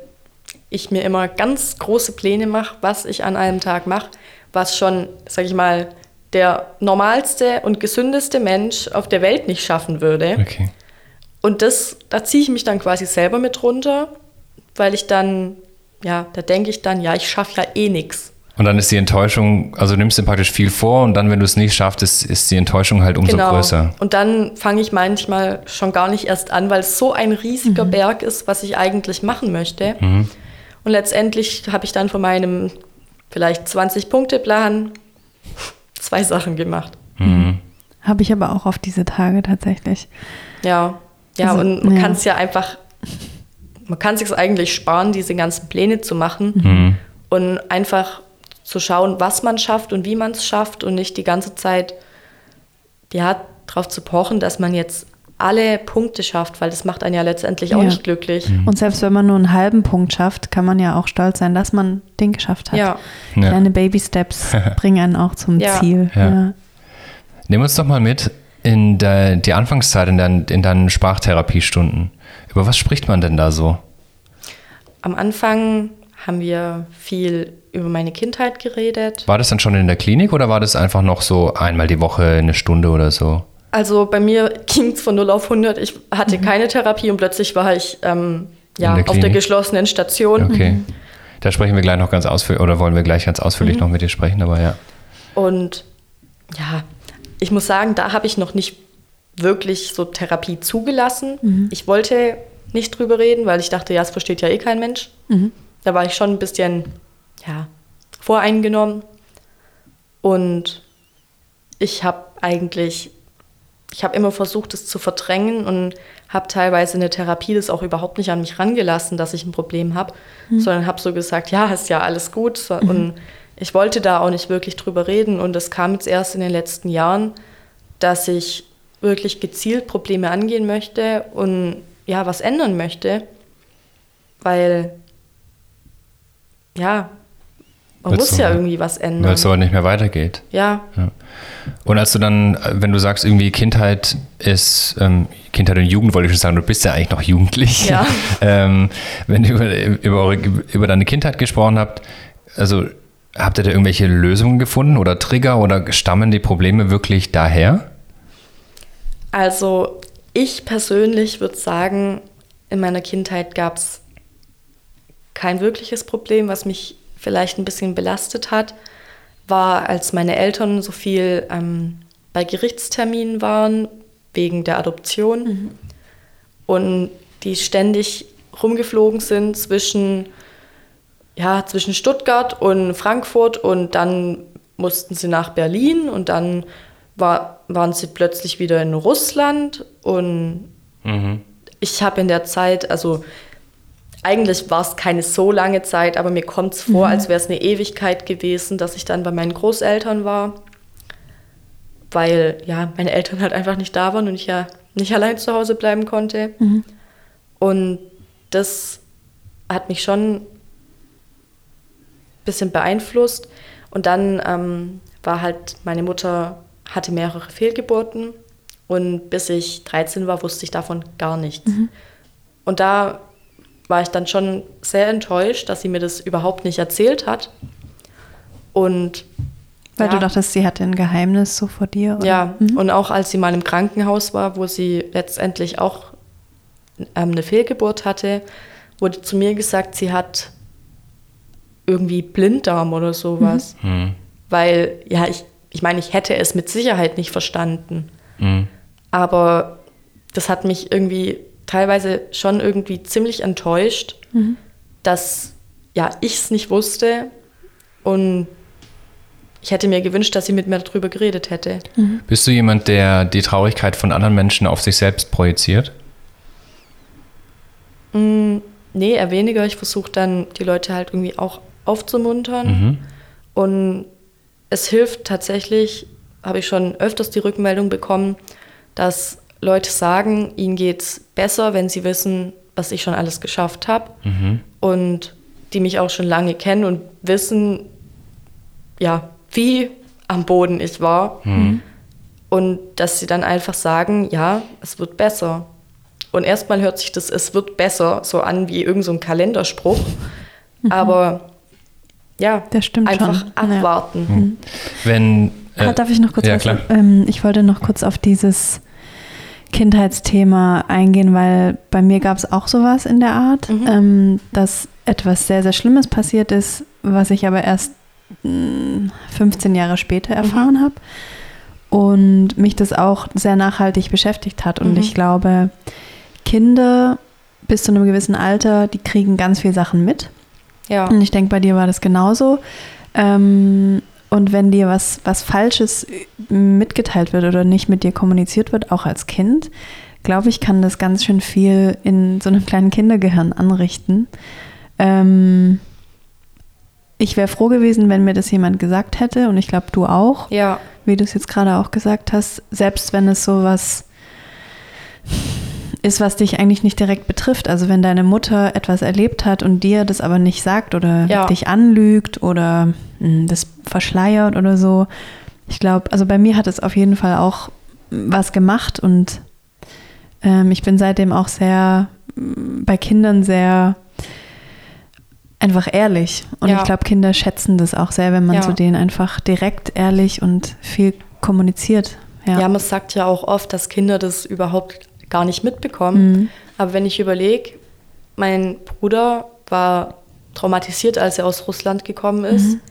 C: ich mir immer ganz große Pläne mache, was ich an einem Tag mache, was schon, sag ich mal, der normalste und gesündeste Mensch auf der Welt nicht schaffen würde.
A: Okay.
C: Und das, da ziehe ich mich dann quasi selber mit runter, weil ich dann, ja, da denke ich dann, ja, ich schaffe ja eh nichts.
A: Und dann ist die Enttäuschung, also nimmst du praktisch viel vor und dann, wenn du es nicht schaffst, ist, ist die Enttäuschung halt umso
C: Genau.
A: größer.
C: Und dann fange ich manchmal schon gar nicht erst an, weil es so ein riesiger Berg ist, was ich eigentlich machen möchte.
A: Mhm.
C: Und letztendlich habe ich dann von meinem vielleicht 20-Punkte-Plan (laughs) zwei Sachen gemacht.
B: Habe ich aber auch auf diese Tage tatsächlich.
C: Ja, ja,
B: Also,
C: und man
B: ja.
C: kann es ja einfach, man kann sich eigentlich sparen, diese ganzen Pläne zu machen
A: Mhm.
C: und einfach zu schauen, was man schafft und wie man es schafft und nicht die ganze Zeit, ja, darauf zu pochen, dass man jetzt alle Punkte schafft, weil das macht einen ja letztendlich auch
B: Ja.
C: nicht glücklich.
B: Und selbst wenn man nur einen halben Punkt schafft, kann man ja auch stolz sein, dass man den geschafft hat.
C: Ja.
A: Ja.
B: Kleine Baby-Steps (laughs) bringen einen auch zum
C: Ja.
B: Ziel.
A: Ja.
B: Ja.
A: Nimm uns doch mal mit in der, die Anfangszeit in deinen, in deinen Sprachtherapiestunden. Über was spricht man denn da so?
C: Am Anfang haben wir viel über meine Kindheit geredet.
A: War das dann schon in der Klinik oder war das einfach noch so einmal die Woche eine Stunde oder so?
C: Also bei mir (laughs) ging es von 0 auf 100. Ich hatte keine Therapie und plötzlich war ich ähm, ja,
A: der
C: auf der geschlossenen Station.
A: Okay. Da sprechen wir gleich noch ganz ausführlich, oder wollen wir gleich ganz ausführlich noch mit dir sprechen, aber ja.
C: Und ja, ich muss sagen, da habe ich noch nicht wirklich so Therapie zugelassen. Ich wollte nicht drüber reden, weil ich dachte, ja, es versteht ja eh kein Mensch. Da war ich schon ein bisschen ja, voreingenommen. Und ich habe eigentlich, ich habe immer versucht, es zu verdrängen und habe teilweise in der Therapie das auch überhaupt nicht an mich rangelassen, dass ich ein Problem habe, sondern habe so gesagt, ja, ist ja alles gut. So, Und ich wollte da auch nicht wirklich drüber reden. Und es kam jetzt erst in den letzten Jahren, dass ich wirklich gezielt Probleme angehen möchte und ja, was ändern möchte, weil ja, man muss ja irgendwie was ändern.
A: Weil es so halt nicht mehr weitergeht.
C: ja,
A: Und als du dann, wenn du sagst, irgendwie Kindheit ist, ähm, Kindheit und Jugend wollte ich schon sagen, du bist ja eigentlich noch jugendlich.
C: Ja. (laughs)
A: ähm, wenn ihr über, über, eure, über deine Kindheit gesprochen habt, also habt ihr da irgendwelche Lösungen gefunden oder Trigger oder stammen die Probleme wirklich daher?
C: Also ich persönlich würde sagen, in meiner Kindheit gab es kein wirkliches Problem, was mich vielleicht ein bisschen belastet hat, war, als meine Eltern so viel ähm, bei Gerichtsterminen waren wegen der Adoption und die ständig rumgeflogen sind zwischen, ja, zwischen Stuttgart und Frankfurt und dann mussten sie nach Berlin und dann war, waren sie plötzlich wieder in Russland und ich habe in der Zeit, also eigentlich war es keine so lange Zeit, aber mir kommt es vor, als wäre es eine Ewigkeit gewesen, dass ich dann bei meinen Großeltern war, weil ja meine Eltern halt einfach nicht da waren und ich ja nicht allein zu Hause bleiben konnte. Und das hat mich schon ein bisschen beeinflusst. Und dann ähm, war halt, meine Mutter hatte mehrere Fehlgeburten und bis ich 13 war, wusste ich davon gar nichts. Und da war ich dann schon sehr enttäuscht, dass sie mir das überhaupt nicht erzählt hat. Und
B: Weil
C: ja,
B: du dachtest, sie hatte ein Geheimnis so vor dir? Oder?
C: ja, und auch als sie mal im Krankenhaus war, wo sie letztendlich auch ähm, eine Fehlgeburt hatte, wurde zu mir gesagt, sie hat irgendwie Blinddarm oder sowas. Weil, ja, ich, ich meine, ich hätte es mit Sicherheit nicht verstanden. Aber das hat mich irgendwie teilweise schon irgendwie ziemlich enttäuscht, dass ja, ich es nicht wusste und ich hätte mir gewünscht, dass sie mit mir darüber geredet hätte.
A: Bist du jemand, der die Traurigkeit von anderen Menschen auf sich selbst projiziert?
C: Nee, eher weniger. Ich versuche dann, die Leute halt irgendwie auch aufzumuntern. Und es hilft tatsächlich, habe ich schon öfters die Rückmeldung bekommen, dass Leute sagen, ihnen geht es besser, wenn sie wissen, was ich schon alles geschafft habe. Und die mich auch schon lange kennen und wissen, ja, wie am Boden ich war. Und dass sie dann einfach sagen, ja, es wird besser. Und erstmal hört sich das Es wird besser so an wie irgendein so ein Kalenderspruch. Aber ja,
B: Das stimmt
C: einfach
B: schon. Ja.
C: abwarten.
A: Wenn. äh,
B: Ah, Darf ich noch kurz
A: ja,
B: was?
A: klar.
B: Ähm, ich wollte noch kurz auf dieses Kindheitsthema eingehen, weil bei mir gab es auch sowas in der Art, mhm. ähm, dass etwas sehr, sehr Schlimmes passiert ist, was ich aber erst mh, 15 Jahre später erfahren mhm. habe und mich das auch sehr nachhaltig beschäftigt hat. Und mhm. ich glaube, Kinder bis zu einem gewissen Alter, die kriegen ganz viele Sachen mit. Ja. Und ich denke, bei dir war das genauso. Ähm, und wenn dir was, was Falsches mitgeteilt wird oder nicht mit dir kommuniziert wird, auch als Kind, glaube ich, kann das ganz schön viel in so einem kleinen Kindergehirn anrichten. Ähm, ich wäre froh gewesen, wenn mir das jemand gesagt hätte und ich glaube, du auch.
C: Ja.
B: Wie du es jetzt gerade auch gesagt hast, selbst wenn es so was ist, was dich eigentlich nicht direkt betrifft. Also wenn deine Mutter etwas erlebt hat und dir das aber nicht sagt oder ja. dich anlügt oder das verschleiert oder so. Ich glaube, also bei mir hat es auf jeden Fall auch was gemacht und ähm, ich bin seitdem auch sehr hm, bei Kindern sehr einfach ehrlich. Und ja. ich glaube, Kinder schätzen das auch sehr, wenn man ja. zu denen einfach direkt ehrlich und viel kommuniziert.
C: Ja. ja, man sagt ja auch oft, dass Kinder das überhaupt gar nicht mitbekommen. Mhm. Aber wenn ich überlege, mein Bruder war traumatisiert, als er aus Russland gekommen ist. Mhm.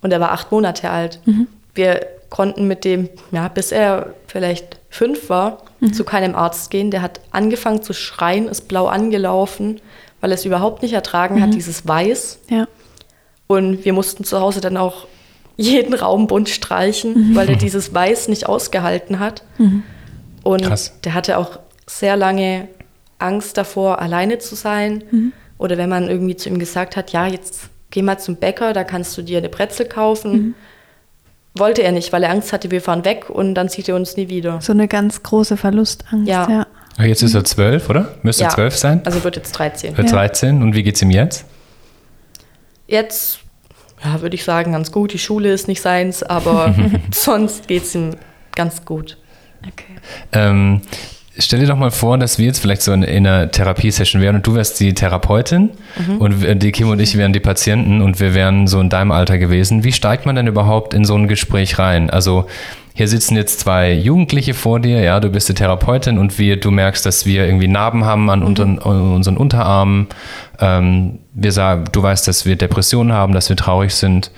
C: Und er war acht Monate alt. Mhm. Wir konnten mit dem, ja, bis er vielleicht fünf war, mhm. zu keinem Arzt gehen. Der hat angefangen zu schreien, ist blau angelaufen, weil er es überhaupt nicht ertragen hat, mhm. dieses Weiß.
B: Ja.
C: Und wir mussten zu Hause dann auch jeden Raum bunt streichen, mhm. weil er dieses Weiß nicht ausgehalten hat. Und Krass. der hatte auch sehr lange Angst davor, alleine zu sein. Mhm. Oder wenn man irgendwie zu ihm gesagt hat, ja, jetzt geh mal zum Bäcker, da kannst du dir eine Brezel kaufen. Mhm. Wollte er nicht, weil er Angst hatte, wir fahren weg und dann sieht er uns nie wieder.
B: So eine ganz große Verlustangst, ja. ja.
A: Jetzt ist er zwölf, oder? Müsste ja. zwölf sein?
C: Also wird jetzt 13.
A: Wird ja. 13 und wie geht es ihm jetzt?
C: Jetzt, ja, würde ich sagen, ganz gut. Die Schule ist nicht seins, aber (laughs) sonst geht es ihm ganz gut.
A: Okay. Ähm, Stell dir doch mal vor, dass wir jetzt vielleicht so in, in einer Therapiesession wären und du wärst die Therapeutin mhm. und die Kim und ich wären die Patienten und wir wären so in deinem Alter gewesen. Wie steigt man denn überhaupt in so ein Gespräch rein? Also hier sitzen jetzt zwei Jugendliche vor dir, ja, du bist die Therapeutin und wir, du merkst, dass wir irgendwie Narben haben an, mhm. unter, an unseren Unterarmen. Ähm, wir sagen, du weißt, dass wir Depressionen haben, dass wir traurig sind.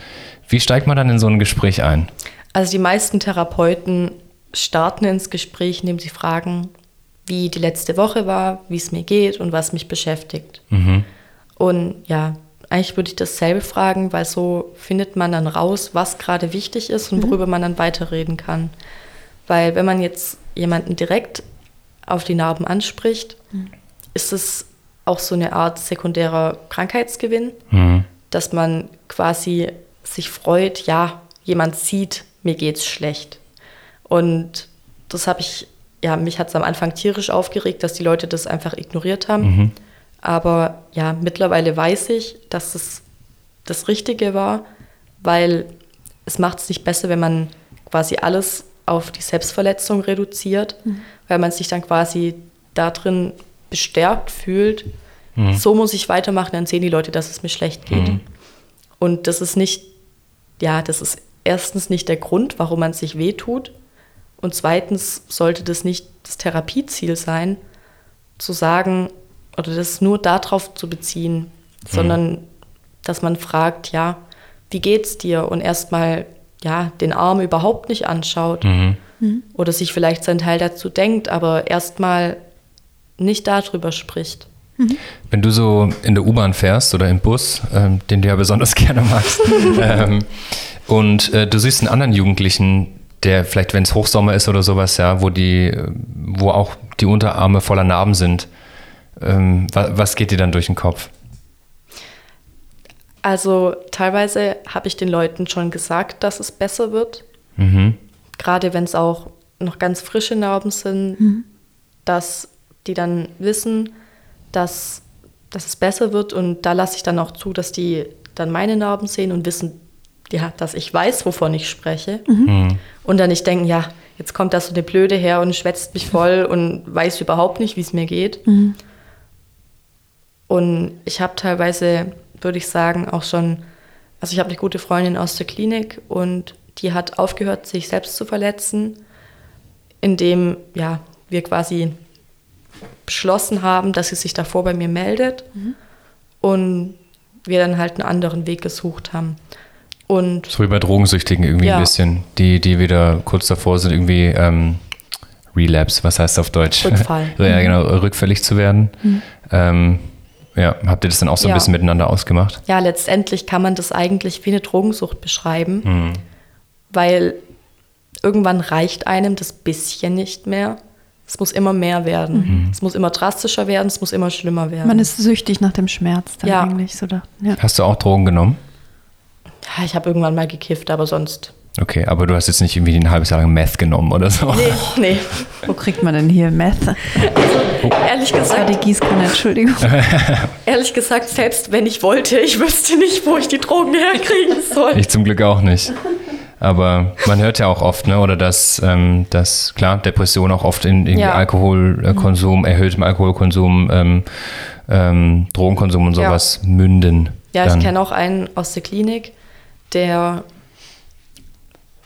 A: Wie steigt man dann in so ein Gespräch ein?
C: Also die meisten Therapeuten starten ins Gespräch, indem sie fragen, wie die letzte Woche war, wie es mir geht und was mich beschäftigt. Mhm. Und ja, eigentlich würde ich dasselbe fragen, weil so findet man dann raus, was gerade wichtig ist und mhm. worüber man dann weiterreden kann. Weil wenn man jetzt jemanden direkt auf die Narben anspricht, mhm. ist es auch so eine Art sekundärer Krankheitsgewinn, mhm. dass man quasi sich freut, ja, jemand sieht, mir geht's schlecht. Und das habe ich ja, mich hat es am Anfang tierisch aufgeregt, dass die Leute das einfach ignoriert haben. Mhm. Aber ja, mittlerweile weiß ich, dass es das Richtige war, weil es macht es nicht besser, wenn man quasi alles auf die Selbstverletzung reduziert, mhm. weil man sich dann quasi darin bestärkt fühlt. Mhm. So muss ich weitermachen, dann sehen die Leute, dass es mir schlecht geht. Mhm. Und das ist nicht, ja, das ist erstens nicht der Grund, warum man sich wehtut, und zweitens sollte das nicht das Therapieziel sein, zu sagen oder das nur darauf zu beziehen, mhm. sondern dass man fragt, ja, wie geht's dir? Und erstmal ja, den Arm überhaupt nicht anschaut mhm. mhm. oder sich vielleicht seinen Teil dazu denkt, aber erstmal nicht darüber spricht.
A: Mhm. Wenn du so in der U-Bahn fährst oder im Bus, ähm, den du ja besonders (laughs) gerne magst, (laughs) ähm, und äh, du siehst einen anderen Jugendlichen, der vielleicht, wenn es Hochsommer ist oder sowas, ja, wo die, wo auch die Unterarme voller Narben sind, ähm, was, was geht dir dann durch den Kopf?
C: Also teilweise habe ich den Leuten schon gesagt, dass es besser wird. Mhm. Gerade wenn es auch noch ganz frische Narben sind, mhm. dass die dann wissen, dass, dass es besser wird. Und da lasse ich dann auch zu, dass die dann meine Narben sehen und wissen, ja, dass ich weiß, wovon ich spreche. Mhm. mhm. Und dann nicht denken, ja, jetzt kommt da so eine Blöde her und schwätzt mich voll und weiß überhaupt nicht, wie es mir geht. Mhm. Und ich habe teilweise, würde ich sagen, auch schon, also ich habe eine gute Freundin aus der Klinik und die hat aufgehört, sich selbst zu verletzen, indem ja, wir quasi beschlossen haben, dass sie sich davor bei mir meldet und wir dann halt einen anderen Weg gesucht haben. Und
A: So wie bei Drogensüchtigen irgendwie
C: Ja.
A: ein bisschen, die, die wieder kurz davor sind, irgendwie ähm, Relapse, was heißt auf Deutsch?
C: Rückfall. (laughs)
A: so, ja, genau, rückfällig zu werden. Ähm, ja, habt ihr das dann auch so ein
C: Ja.
A: bisschen miteinander ausgemacht?
C: ja, letztendlich kann man das eigentlich wie eine Drogensucht beschreiben, weil irgendwann reicht einem das bisschen nicht mehr. Es muss immer mehr werden. Es muss immer drastischer werden, es muss immer schlimmer werden.
B: Man ist süchtig nach dem Schmerz dann
C: Ja.
B: eigentlich. So da, ja.
A: Hast du auch Drogen genommen?
C: Ja, ich habe irgendwann mal gekifft, aber sonst.
A: Okay, aber du hast jetzt nicht irgendwie ein halbes Jahr lang Meth genommen oder so.
C: Nee, nee. (laughs)
B: Wo kriegt man denn hier Meth?
C: Ehrlich
B: Ah,
C: gesagt,
B: die Gießkanne, Entschuldigung. (laughs)
C: ehrlich gesagt, selbst wenn ich wollte, ich wüsste nicht, wo ich die Drogen herkriegen soll.
A: Ich zum Glück auch nicht. Aber man hört ja auch oft, ne, oder dass, ähm, dass klar, Depression auch oft in irgendwie
C: Ja.
A: Alkoholkonsum, erhöhtem Alkoholkonsum, ähm, ähm, Drogenkonsum und
C: Ja.
A: sowas münden.
C: Ja,
A: dann.
C: ich kenne auch einen aus der Klinik, der,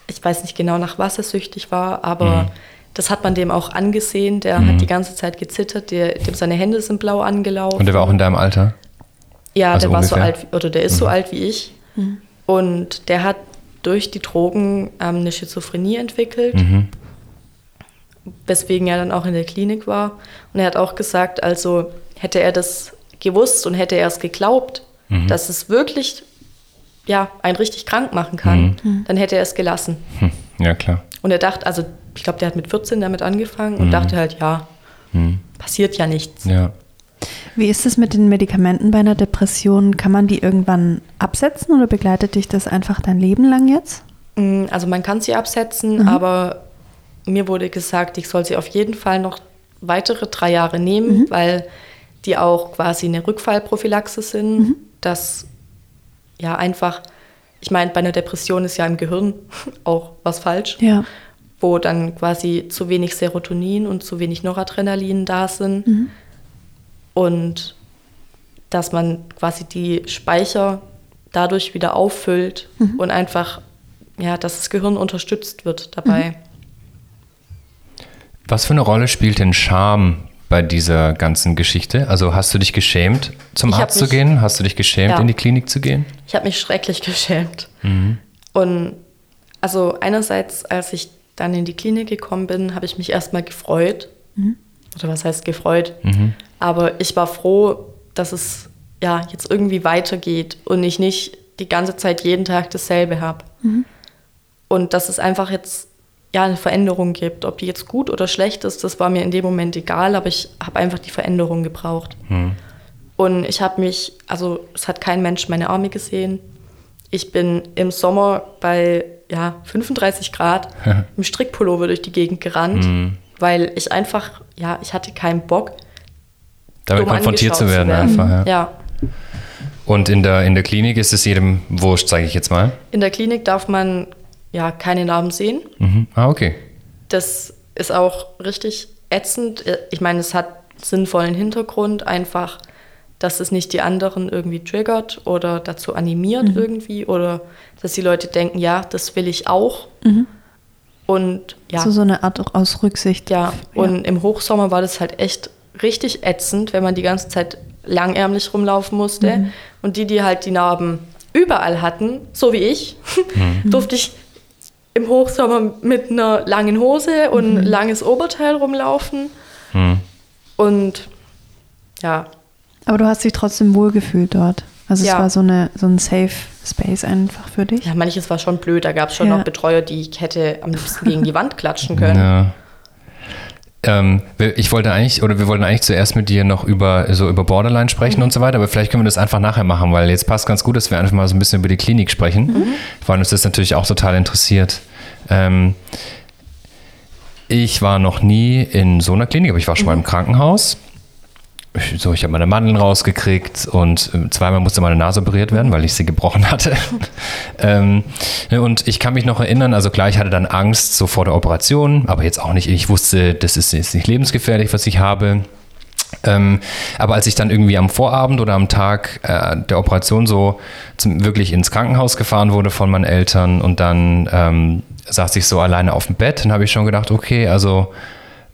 C: ich weiß nicht genau nach was er süchtig war, aber das hat man dem auch angesehen. Der hat die ganze Zeit gezittert, der, dem seine Hände sind blau angelaufen.
A: Und der war auch in deinem Alter?
C: ja,
A: also
C: der war so
A: ungefähr?
C: alt, wie- oder der ist so alt wie ich. Und der hat durch die Drogen ähm, eine Schizophrenie entwickelt,
A: Mhm.
C: weswegen er dann auch in der Klinik war. Und er hat auch gesagt, also hätte er das gewusst und hätte er es geglaubt,
A: Mhm.
C: dass es wirklich ja, einen richtig krank machen kann, dann hätte er es gelassen.
A: Hm. Ja, klar.
C: Und er dachte, also ich glaube, der hat mit 14 damit angefangen
A: Mhm.
C: und dachte halt, ja, passiert ja nichts.
A: Ja.
B: Wie ist es mit den Medikamenten bei einer Depression? Kann man die irgendwann absetzen oder begleitet dich das einfach dein Leben lang jetzt?
C: Mm, Also man kann sie absetzen,
B: Mhm.
C: aber mir wurde gesagt, ich soll sie auf jeden Fall noch weitere drei Jahre
B: Mhm.
C: nehmen, weil die auch quasi eine Rückfallprophylaxe sind,
B: Mhm.
C: dass ja einfach, ich meine, bei einer Depression ist ja im Gehirn (laughs) auch was falsch,
B: Ja.
C: wo dann quasi zu wenig Serotonin und zu wenig Noradrenalin da sind
B: Mhm.
C: und dass man quasi die Speicher dadurch wieder auffüllt
B: Mhm.
C: und einfach, ja, dass das Gehirn unterstützt wird dabei.
B: Mhm.
A: Was für eine Rolle spielt denn Scham bei dieser ganzen Geschichte? Also hast du dich geschämt, zum
C: Ich
A: Arzt zu
C: mich-
A: gehen? Hast du dich geschämt,
C: Ja.
A: in die Klinik zu gehen?
C: Ich habe mich schrecklich geschämt. Und also einerseits, als ich dann in die Klinik gekommen bin, habe ich mich erstmal gefreut. Oder was heißt gefreut? Aber ich war froh, dass es ja jetzt irgendwie weitergeht und ich nicht die ganze Zeit jeden Tag dasselbe habe. Und dass es einfach jetzt ja eine Veränderung gibt. Ob die jetzt gut oder schlecht ist, das war mir in dem Moment egal, aber ich habe einfach die Veränderung gebraucht. Und ich habe mich, also es hat kein Mensch meine Arme gesehen. Ich bin im Sommer bei ja, 35 Grad (laughs) im Strickpullover durch die Gegend gerannt, weil ich einfach, ja, ich hatte keinen Bock,
A: Damit konfrontiert zu
C: angeschaut
A: werden, einfach. Ja.
C: ja.
A: Und in der, in der Klinik ist es jedem wurscht, sage ich jetzt mal.
C: In der Klinik darf man ja keine Narben sehen.
A: Mhm. Ah, okay.
C: Das ist auch richtig ätzend. Ich meine, es hat sinnvollen Hintergrund, einfach, dass es nicht die anderen irgendwie triggert oder dazu animiert irgendwie oder dass die Leute denken, ja, das will ich auch. Und ja,
B: So, so eine Art aus Rücksicht.
C: ja, und im Hochsommer war das halt echt richtig ätzend, wenn man die ganze Zeit langärmlich rumlaufen musste. Und die, die halt die Narben überall hatten, so wie ich, (laughs) durfte ich im Hochsommer mit einer langen Hose und langes Oberteil rumlaufen. Und ja,
B: Aber du hast dich trotzdem wohlgefühlt dort. Also
C: Ja.
B: es war so, eine, so ein Safe Space einfach für dich.
C: ja, manches war schon blöd. Da gab es schon
B: Ja.
C: noch Betreuer, die ich hätte am liebsten gegen die Wand klatschen können.
A: Ja. Ähm, wir- ich wollte eigentlich, oder wir wollten eigentlich zuerst mit dir noch über so über Borderline sprechen und so weiter, aber vielleicht können wir das einfach nachher machen, weil jetzt passt ganz gut, dass wir einfach mal so ein bisschen über die Klinik sprechen, weil uns das natürlich auch total interessiert. Ähm, ich war noch nie in so einer Klinik, aber ich war schon mal im Krankenhaus. So, ich habe meine Mandeln rausgekriegt und äh, zweimal musste meine Nase operiert werden, weil ich sie gebrochen hatte. (laughs) ähm, ne, und ich kann mich noch erinnern, also klar, ich hatte dann Angst so vor der Operation, aber jetzt auch nicht, ich wusste, das ist, ist nicht lebensgefährlich, was ich habe. Ähm, aber als ich dann irgendwie am Vorabend oder am Tag äh, der Operation so zum, wirklich ins Krankenhaus gefahren wurde von meinen Eltern und dann ähm, saß ich so alleine auf dem Bett, dann habe ich schon gedacht, okay, also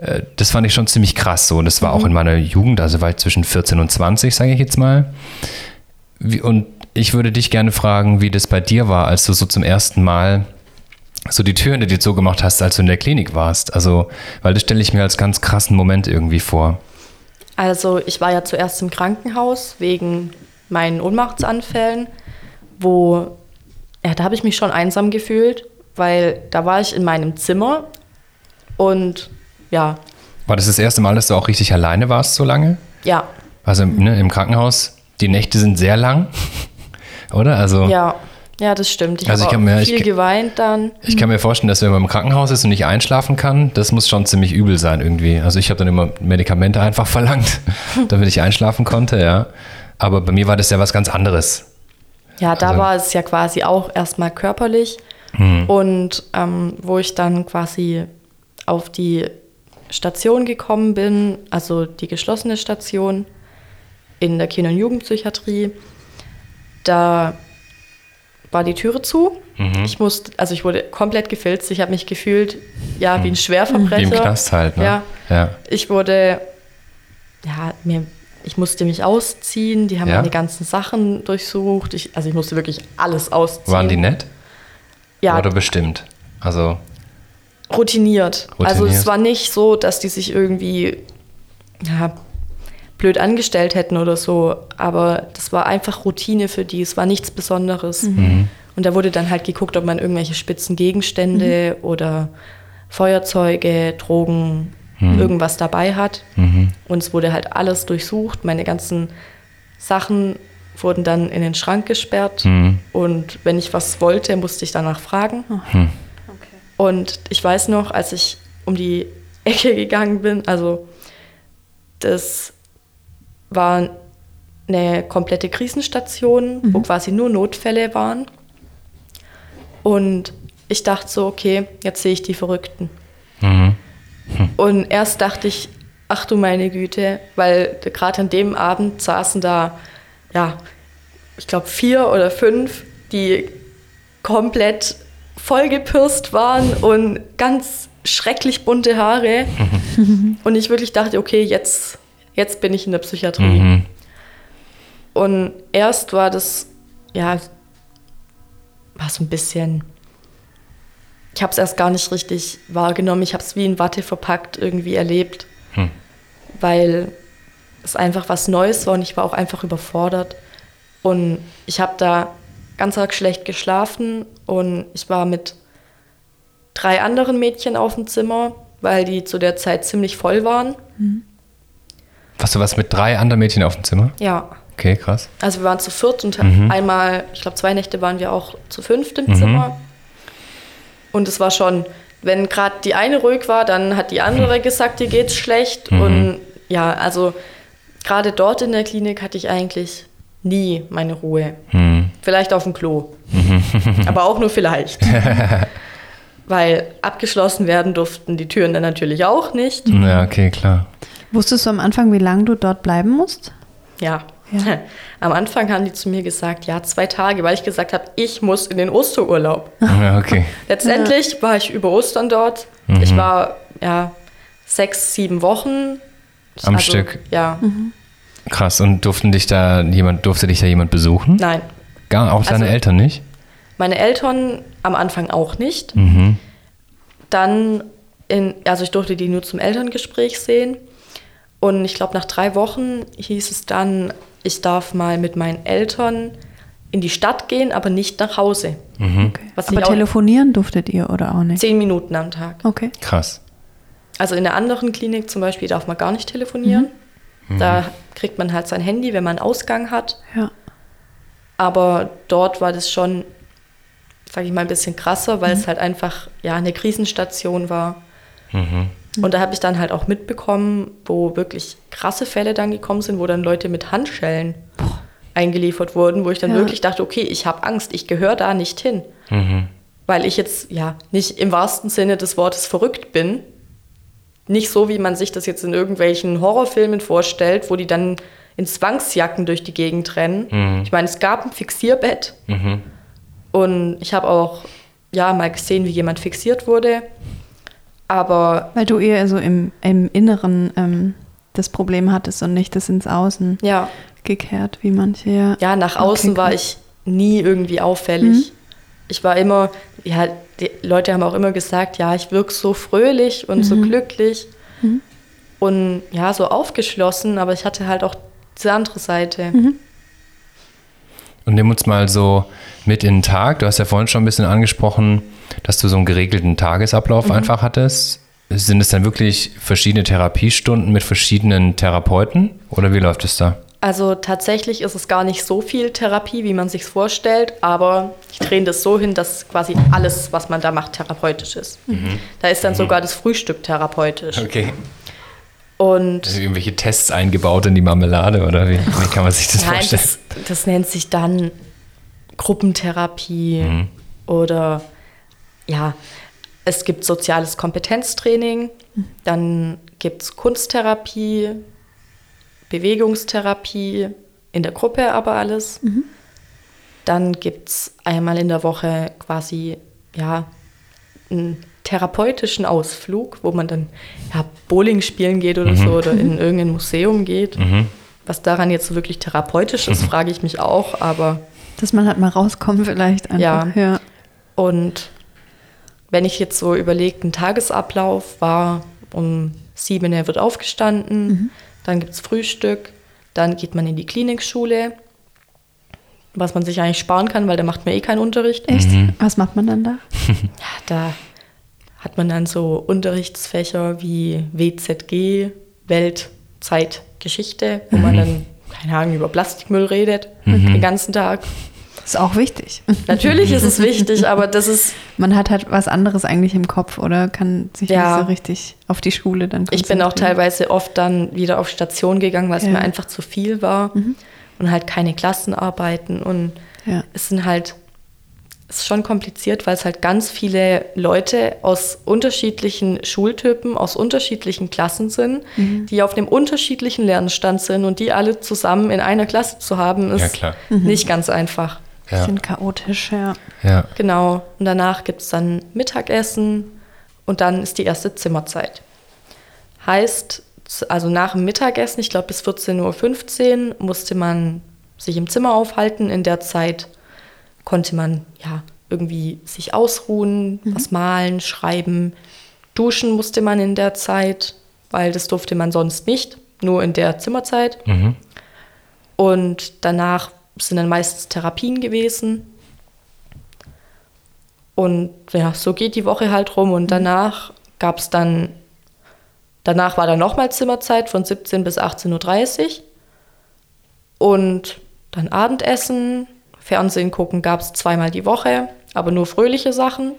A: äh, das fand ich schon ziemlich krass so. Und das war auch in meiner Jugend, also war ich zwischen 14 und 20, sage ich jetzt mal. Wie, und ich würde dich gerne fragen, wie das bei dir war, als du so zum ersten Mal so die Tür hinter dir zugemacht hast, als du in der Klinik warst. Also, weil das stelle ich mir als ganz krassen Moment irgendwie vor.
C: Also ich war ja zuerst im Krankenhaus wegen meinen Ohnmachtsanfällen, wo, ja, da habe ich mich schon einsam gefühlt, weil da war ich in meinem Zimmer und ja,
A: War das das erste Mal, dass du auch richtig alleine warst so lange?
C: ja,
A: Also ne, im Krankenhaus, die Nächte sind sehr lang, (laughs) oder? Also
C: ja, ja, das stimmt. Ich
A: Also
C: habe
A: ich mir- ich
C: viel
A: kann-
C: geweint dann.
A: ich kann mir vorstellen, dass wenn man im Krankenhaus ist und nicht einschlafen kann, das muss schon ziemlich übel sein irgendwie. Also ich habe dann immer Medikamente einfach (laughs) verlangt, damit ich einschlafen konnte, ja. Aber bei mir war das ja was ganz anderes.
C: Ja, da
A: Also-
C: war es ja quasi auch erstmal körperlich. Und ähm, wo ich dann quasi auf die Station gekommen bin, also die geschlossene Station in der Kinder- und Jugendpsychiatrie, da war die Türe zu. Ich musste, also ich wurde komplett gefilzt. Ich habe mich gefühlt, ja, wie ein Schwerverbrecher.
A: Wie im Knast halt, ne?
C: Ja.
A: ja.
C: Ich wurde, ja, mir, ich musste mich ausziehen. Die haben
A: Ja?
C: meine ganzen Sachen durchsucht. Ich, also ich musste wirklich alles ausziehen.
A: Waren die nett?
C: Ja,
A: Oder bestimmt? Also,
C: routiniert. Also
A: Routiniert.
C: es war nicht so, dass die sich irgendwie ja, blöd angestellt hätten oder so, aber das war einfach Routine für die. Es war nichts Besonderes.
A: Mhm.
C: Und da wurde dann halt geguckt, ob man irgendwelche spitzen Gegenstände oder Feuerzeuge, Drogen,
A: Mhm.
C: irgendwas dabei hat. Und es wurde halt alles durchsucht. Meine ganzen Sachen wurden dann in den Schrank gesperrt.
A: Mhm.
C: Und wenn ich was wollte, musste ich danach fragen. Und ich weiß noch, als ich um die Ecke gegangen bin, also das war eine komplette Krisenstation, wo quasi nur Notfälle waren. Und ich dachte so, okay, jetzt sehe ich die Verrückten. Und erst dachte ich, ach du meine Güte, weil gerade an dem Abend saßen da, ja, ich glaube vier oder fünf, die komplett vollgepirst waren und ganz schrecklich bunte Haare. und ich wirklich dachte, okay, jetzt, jetzt bin ich in der Psychiatrie.
A: Mhm.
C: Und erst war das, ja, war so ein bisschen, ich habe es erst gar nicht richtig wahrgenommen. Ich habe es wie in Watte verpackt irgendwie erlebt,
A: Hm.
C: weil es einfach was Neues war und ich war auch einfach überfordert. Und ich habe da ganz arg schlecht geschlafen und ich war mit drei anderen Mädchen auf dem Zimmer, weil die zu der Zeit ziemlich voll waren.
A: Warst du was mit drei anderen Mädchen auf dem Zimmer?
C: Ja,
A: Okay, krass.
C: Also wir waren zu viert und
A: Mhm.
C: einmal, ich glaube zwei Nächte waren wir auch zu fünft im Zimmer. Und es war schon, wenn gerade die eine ruhig war, dann hat die andere
A: Mhm.
C: gesagt, ihr geht's schlecht. Und ja, also gerade dort in der Klinik hatte ich eigentlich nie meine Ruhe.
A: Hm.
C: Vielleicht auf dem Klo. Aber auch nur vielleicht. (laughs) Weil abgeschlossen werden durften die Türen dann natürlich auch nicht.
A: Ja, okay, klar.
B: Wusstest du am Anfang, wie lange du dort bleiben musst?
C: Ja.
B: Ja. (laughs)
C: Am Anfang haben die zu mir gesagt, ja, zwei Tage, weil ich gesagt habe, ich muss in den Osterurlaub. (laughs)
A: Ja, okay.
C: Letztendlich war ich über Ostern dort.
A: Mhm.
C: Ich war ja sechs, sieben Wochen.
A: Am Stück.
C: Ja,
A: Krass. Und durften dich da jemand, durfte dich da jemand besuchen?
C: nein.
A: Gar, auch deine
C: Also-
A: Eltern nicht?
C: Meine Eltern am Anfang auch nicht.
A: Mhm.
C: Dann, in, also ich durfte die nur zum Elterngespräch sehen. Und ich glaube, nach drei Wochen hieß es dann, ich darf mal mit meinen Eltern in die Stadt gehen, aber nicht nach Hause.
A: Mhm.
C: Was
B: Aber telefonieren durftet ihr oder auch nicht?
C: zehn Minuten am Tag.
B: Okay.
A: Krass.
C: Also in der anderen Klinik zum Beispiel darf man gar nicht telefonieren. Da kriegt man halt sein Handy, wenn man einen Ausgang hat.
B: Ja.
C: Aber dort war das schon, sage ich mal, ein bisschen krasser, weil es halt einfach ja eine Krisenstation war. Und da habe ich dann halt auch mitbekommen, wo wirklich krasse Fälle dann gekommen sind, wo dann Leute mit Handschellen eingeliefert wurden, wo ich dann
B: Ja.
C: wirklich dachte, okay, ich habe Angst, ich gehöre da nicht hin. Weil ich jetzt ja nicht im wahrsten Sinne des Wortes verrückt bin. Nicht so, wie man sich das jetzt in irgendwelchen Horrorfilmen vorstellt, wo die dann in Zwangsjacken durch die Gegend rennen. Ich meine, es gab ein Fixierbett. Und ich habe auch ja mal gesehen, wie jemand fixiert wurde. Aber
B: Weil du eher so im, im Inneren ähm, das Problem hattest und nicht das ins Außen
C: ja,
B: gekehrt, wie manche ja.
C: ja nach außen war ich nie irgendwie auffällig. Ich war immer, ja, die Leute haben auch immer gesagt, ja, ich wirke so fröhlich und so glücklich und ja, so aufgeschlossen, aber ich hatte halt auch diese andere Seite.
A: Und nimm uns mal so mit in den Tag. Du hast ja vorhin schon ein bisschen angesprochen, dass du so einen geregelten Tagesablauf einfach hattest. Sind es dann wirklich verschiedene Therapiestunden mit verschiedenen Therapeuten oder wie läuft es da?
C: Also tatsächlich ist es gar nicht so viel Therapie, wie man sich vorstellt, aber ich drehe das so hin, dass quasi alles, was man da macht, therapeutisch ist. Da ist dann sogar das Frühstück therapeutisch.
A: Okay.
C: Und
A: Sind irgendwelche Tests eingebaut in die Marmelade oder wie, wie kann man sich das
C: Nein,
A: vorstellen?
C: das, das nennt sich dann Gruppentherapie
A: Mhm.
C: oder ja, es gibt soziales Kompetenztraining, dann gibt es Kunsttherapie, Bewegungstherapie, in der Gruppe aber alles. Dann gibt es einmal in der Woche quasi ja, einen therapeutischen Ausflug, wo man dann ja, Bowling spielen geht oder so oder in irgendein Museum geht. Was daran jetzt so wirklich therapeutisch ist, frage ich mich auch, aber
B: Dass man halt mal rauskommt vielleicht einfach.
C: Ja.
B: ja.
C: Und wenn ich jetzt so überlege, ein Tagesablauf war um sieben Uhr wird aufgestanden, dann gibt es Frühstück, dann geht man in die Klinikschule, was man sich eigentlich sparen kann, weil da macht man eh keinen Unterricht.
B: Echt? Was macht man dann da?
C: Ja, da hat man dann so Unterrichtsfächer wie WZG, Welt, Zeit, Geschichte, wo man dann, keine Ahnung, über Plastikmüll redet den ganzen Tag.
B: Ist auch wichtig.
C: Natürlich ist es (laughs) wichtig, aber das ist
B: Man hat halt was anderes eigentlich im Kopf oder kann sich
C: Ja.
B: nicht so richtig auf die Schule dann
C: Ich bin auch teilweise oft dann wieder auf Station gegangen, weil es
B: Ja.
C: mir einfach zu viel war und halt keine Klassenarbeiten und
B: Ja.
C: es sind halt ist schon kompliziert, weil es halt ganz viele Leute aus unterschiedlichen Schultypen, aus unterschiedlichen Klassen sind, die auf einem unterschiedlichen Lernstand sind und die alle zusammen in einer Klasse zu haben, ist
A: Ja, klar.
C: nicht ganz einfach.
A: Ja.
B: Bisschen chaotisch, ja.
A: Ja.
C: Genau. Und danach gibt es dann Mittagessen und dann ist die erste Zimmerzeit. Heißt, also nach dem Mittagessen, ich glaube bis 14.15 Uhr, musste man sich im Zimmer aufhalten. In der Zeit konnte man ja irgendwie sich ausruhen, was malen, schreiben. Duschen musste man in der Zeit, weil das durfte man sonst nicht, nur in der Zimmerzeit.
A: Mhm.
C: Und danach sind dann meistens Therapien gewesen. Und ja, so geht die Woche halt rum. Und danach gab es dann, danach war dann nochmal Zimmerzeit von 17 bis 18.30 Uhr. Und dann Abendessen, Fernsehen gucken gab es zweimal die Woche, aber nur fröhliche Sachen.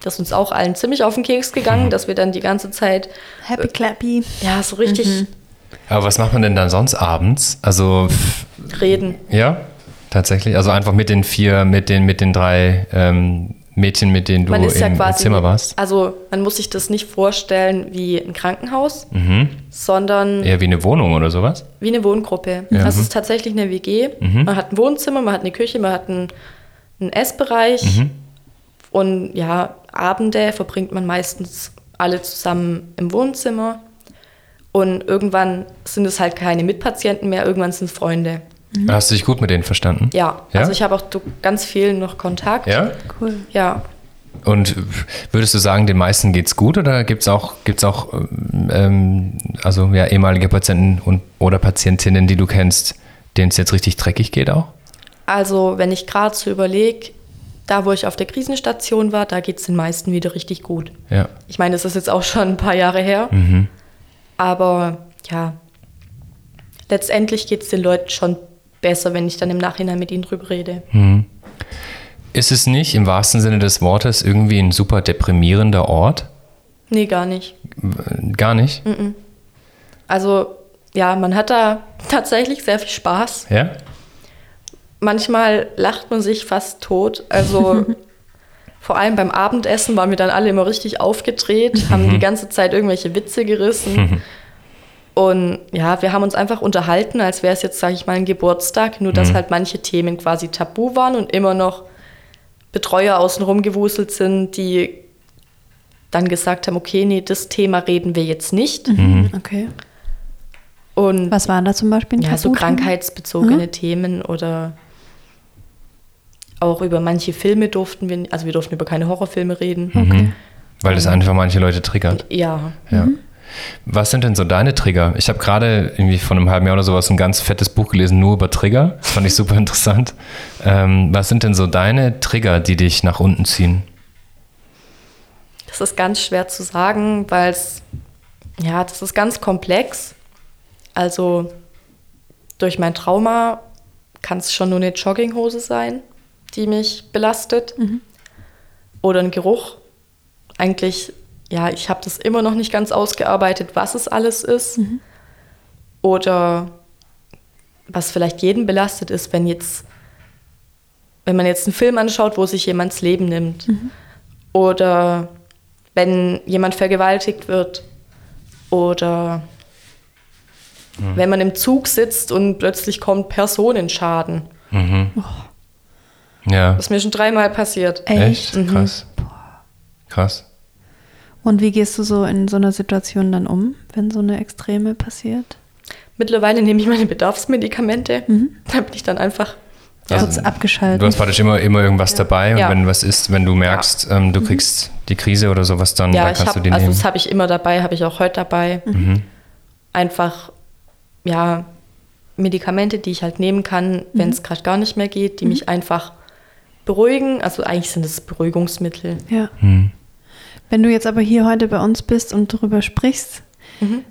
C: Das ist uns auch allen ziemlich auf den Keks gegangen, dass wir dann die ganze Zeit,
B: Happy Clappy.
C: ja, so richtig
A: Aber was macht man denn dann sonst abends? Also,
C: reden.
A: ja, tatsächlich. Also einfach mit den vier, mit den, mit den drei ähm, Mädchen, mit denen du
C: Man ist
A: im,
C: ja
A: im
C: quasi,
A: Zimmer warst.
C: also man muss sich das nicht vorstellen wie ein Krankenhaus,
A: Mhm.
C: sondern
A: Eher wie eine Wohnung oder sowas?
C: wie eine Wohngruppe. Das ist tatsächlich eine WG. Man hat ein Wohnzimmer, man hat eine Küche, man hat einen, einen Essbereich. Und ja, Abende verbringt man meistens alle zusammen im Wohnzimmer. Und irgendwann sind es halt keine Mitpatienten mehr, irgendwann sind es Freunde.
A: Hast du dich gut mit denen verstanden?
C: Ja,
A: Ja?
C: also ich habe auch zu ganz vielen noch Kontakt.
A: Ja?
B: Cool.
C: Ja,
A: Und würdest du sagen, den meisten geht's gut oder gibt es auch, gibt's auch ähm, also ja, ehemalige Patienten und, oder Patientinnen, die du kennst, denen es jetzt richtig dreckig geht auch?
C: Also, wenn ich gerade so überlege, da wo ich auf der Krisenstation war, da geht es den meisten wieder richtig gut.
A: Ja.
C: Ich meine, das ist jetzt auch schon ein paar Jahre her. Aber ja, letztendlich geht es den Leuten schon besser, wenn ich dann im Nachhinein mit ihnen drüber rede.
A: Ist es nicht im wahrsten Sinne des Wortes irgendwie ein super deprimierender Ort?
C: Nee, gar nicht.
A: Gar nicht?
C: Also, ja, man hat da (laughs) tatsächlich sehr viel Spaß.
A: Ja?
C: Manchmal lacht man sich fast tot. Also, (laughs) vor allem beim Abendessen waren wir dann alle immer richtig aufgedreht, haben die ganze Zeit irgendwelche Witze gerissen. (laughs) Und ja, wir haben uns einfach unterhalten, als wäre es jetzt, sage ich mal, ein Geburtstag, nur dass halt manche Themen quasi tabu waren und immer noch Betreuer außenrum gewuselt sind, die dann gesagt haben, okay, nee, das Thema reden wir jetzt nicht.
B: Mhm. Okay.
C: Und
B: Was waren da zum Beispiel?
C: ja, so krankheitsbezogene Themen oder auch über manche Filme durften wir, also wir durften über keine Horrorfilme reden.
B: Okay.
A: Weil das einfach manche Leute triggert.
C: Ja,
A: Ja. Was sind denn so deine Trigger? Ich habe gerade irgendwie vor einem halben Jahr oder sowas ein ganz fettes Buch gelesen, nur über Trigger. Das fand ich super (laughs) interessant. Ähm, was sind denn so deine Trigger, die dich nach unten ziehen?
C: das ist ganz schwer zu sagen, weil es, ja, das ist ganz komplex. Also durch mein Trauma kann es schon nur eine Jogginghose sein, die mich belastet. Oder ein Geruch. Eigentlich, ja, ich habe das immer noch nicht ganz ausgearbeitet, was es alles ist. Oder was vielleicht jeden belastet ist, wenn jetzt, wenn man jetzt einen Film anschaut, wo sich jemands Leben nimmt. Oder wenn jemand vergewaltigt wird. Oder wenn man im Zug sitzt und plötzlich kommt Personenschaden.
A: Ja.
C: Das ist mir schon dreimal passiert.
B: Echt?
A: Echt? Krass. Krass.
B: Und wie gehst du so in so einer Situation dann um, wenn so eine Extreme passiert?
C: Mittlerweile nehme ich meine Bedarfsmedikamente. Da bin ich dann einfach. Ja.
B: Kurz abgeschaltet.
A: Du hast praktisch immer, immer irgendwas dabei und
C: Ja.
A: wenn was ist, wenn du merkst, ähm, du kriegst die Krise oder sowas, dann,
C: Ja,
A: dann kannst du
C: habe,
A: die
C: also
A: nehmen.
C: das habe ich immer dabei, habe ich auch heute dabei. Einfach, ja, Medikamente, die ich halt nehmen kann, wenn es gerade gar nicht mehr geht, die mich einfach beruhigen. Also eigentlich sind es Beruhigungsmittel.
B: Ja.
A: Hm.
B: Wenn du jetzt aber hier heute bei uns bist und darüber sprichst,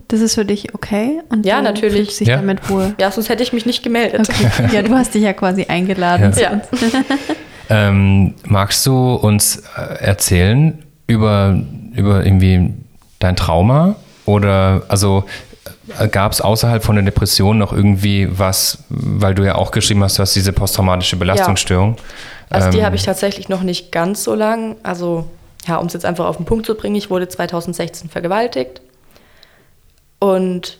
B: das ist für dich okay? Und
C: Ja,
B: du
C: natürlich.
B: fühlst dich
A: Ja.
B: damit wohl?
C: Ja, sonst hätte ich mich nicht gemeldet.
B: Okay. Ja, du hast dich ja quasi eingeladen.
A: Ja.
C: Ja. (laughs)
A: Ähm, magst du uns äh, erzählen über, über irgendwie dein Trauma? Oder also gab es außerhalb von der Depression noch irgendwie was, weil du ja auch geschrieben hast, du hast diese posttraumatische Belastungsstörung.
C: Also die
A: Ähm,
C: habe ich tatsächlich noch nicht ganz so lang. Also ja, um es jetzt einfach auf den Punkt zu bringen, ich wurde 2016 vergewaltigt. Und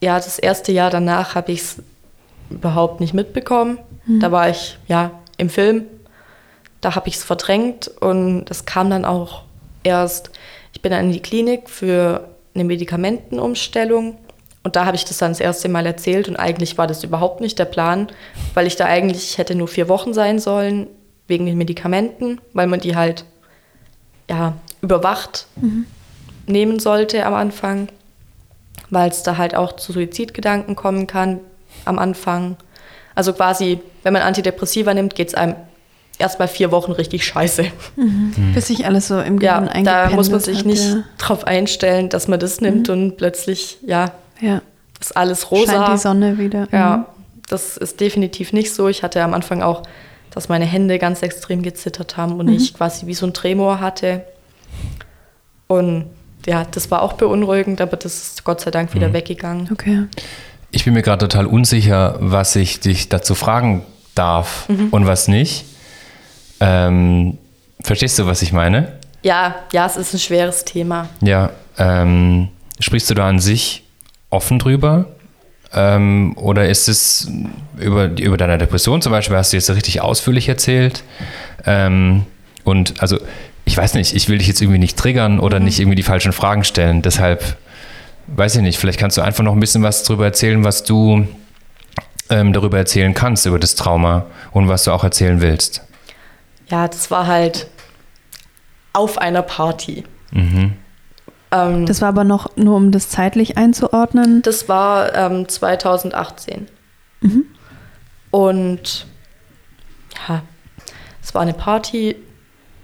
C: ja, das erste Jahr danach habe ich es überhaupt nicht mitbekommen. Da war ich ja im Film. Da habe ich es verdrängt und das kam dann auch erst. Ich bin dann in die Klinik für eine Medikamentenumstellung und da habe ich das dann das erste Mal erzählt und eigentlich war das überhaupt nicht der Plan, weil ich da eigentlich ich hätte nur vier Wochen sein sollen wegen den Medikamenten, weil man die halt ja überwacht nehmen sollte am Anfang, weil es da halt auch zu Suizidgedanken kommen kann am Anfang. Also quasi, wenn man Antidepressiva nimmt, geht es einem erstmal vier Wochen richtig scheiße.
B: Bis sich alles so im
C: Ja,
B: Gehirn
C: da muss man sich
B: hat,
C: nicht drauf einstellen, dass man das nimmt und plötzlich, ja,
B: Ja, ja.
C: ist alles
B: Scheint
C: rosa.
B: die Sonne wieder.
C: Ja, das ist definitiv nicht so. Ich hatte am Anfang auch, dass meine Hände ganz extrem gezittert haben und ich quasi wie so ein Tremor hatte. Und ja, das war auch beunruhigend, aber das ist Gott sei Dank wieder weggegangen.
B: Mhm. Okay.
A: Ich bin mir gerade total unsicher, was ich dich dazu fragen darf
C: Mhm.
A: und was nicht. Ähm, verstehst du, was ich meine?
C: Ja, ja, es ist ein schweres Thema.
A: Ja. Ähm, sprichst du da an sich offen drüber? Ähm, oder ist es über, über deine Depression zum Beispiel, hast du jetzt richtig ausführlich erzählt? Ähm, und also, ich weiß nicht, ich will dich jetzt irgendwie nicht triggern oder nicht irgendwie die falschen Fragen stellen. Deshalb, weiß ich nicht, vielleicht kannst du einfach noch ein bisschen was darüber erzählen, was du ähm, darüber erzählen kannst, über das Trauma und was du auch erzählen willst.
C: Ja, das war halt auf einer Party. Ähm,
B: Das war aber noch nur, um das zeitlich einzuordnen.
C: Das war ähm, 2018. Und ja, es war eine Party.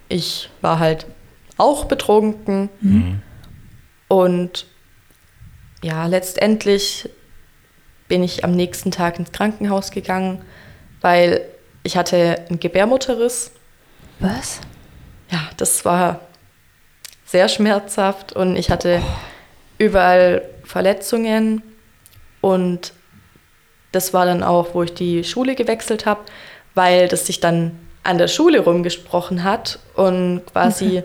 C: Ich war halt auch betrunken. Und ja, letztendlich bin ich am nächsten Tag ins Krankenhaus gegangen, weil ich hatte einen Gebärmutterriss.
B: Was?
C: Ja, das war sehr schmerzhaft und ich hatte überall Verletzungen und das war dann auch, wo ich die Schule gewechselt habe, weil das sich dann an der Schule rumgesprochen hat und quasi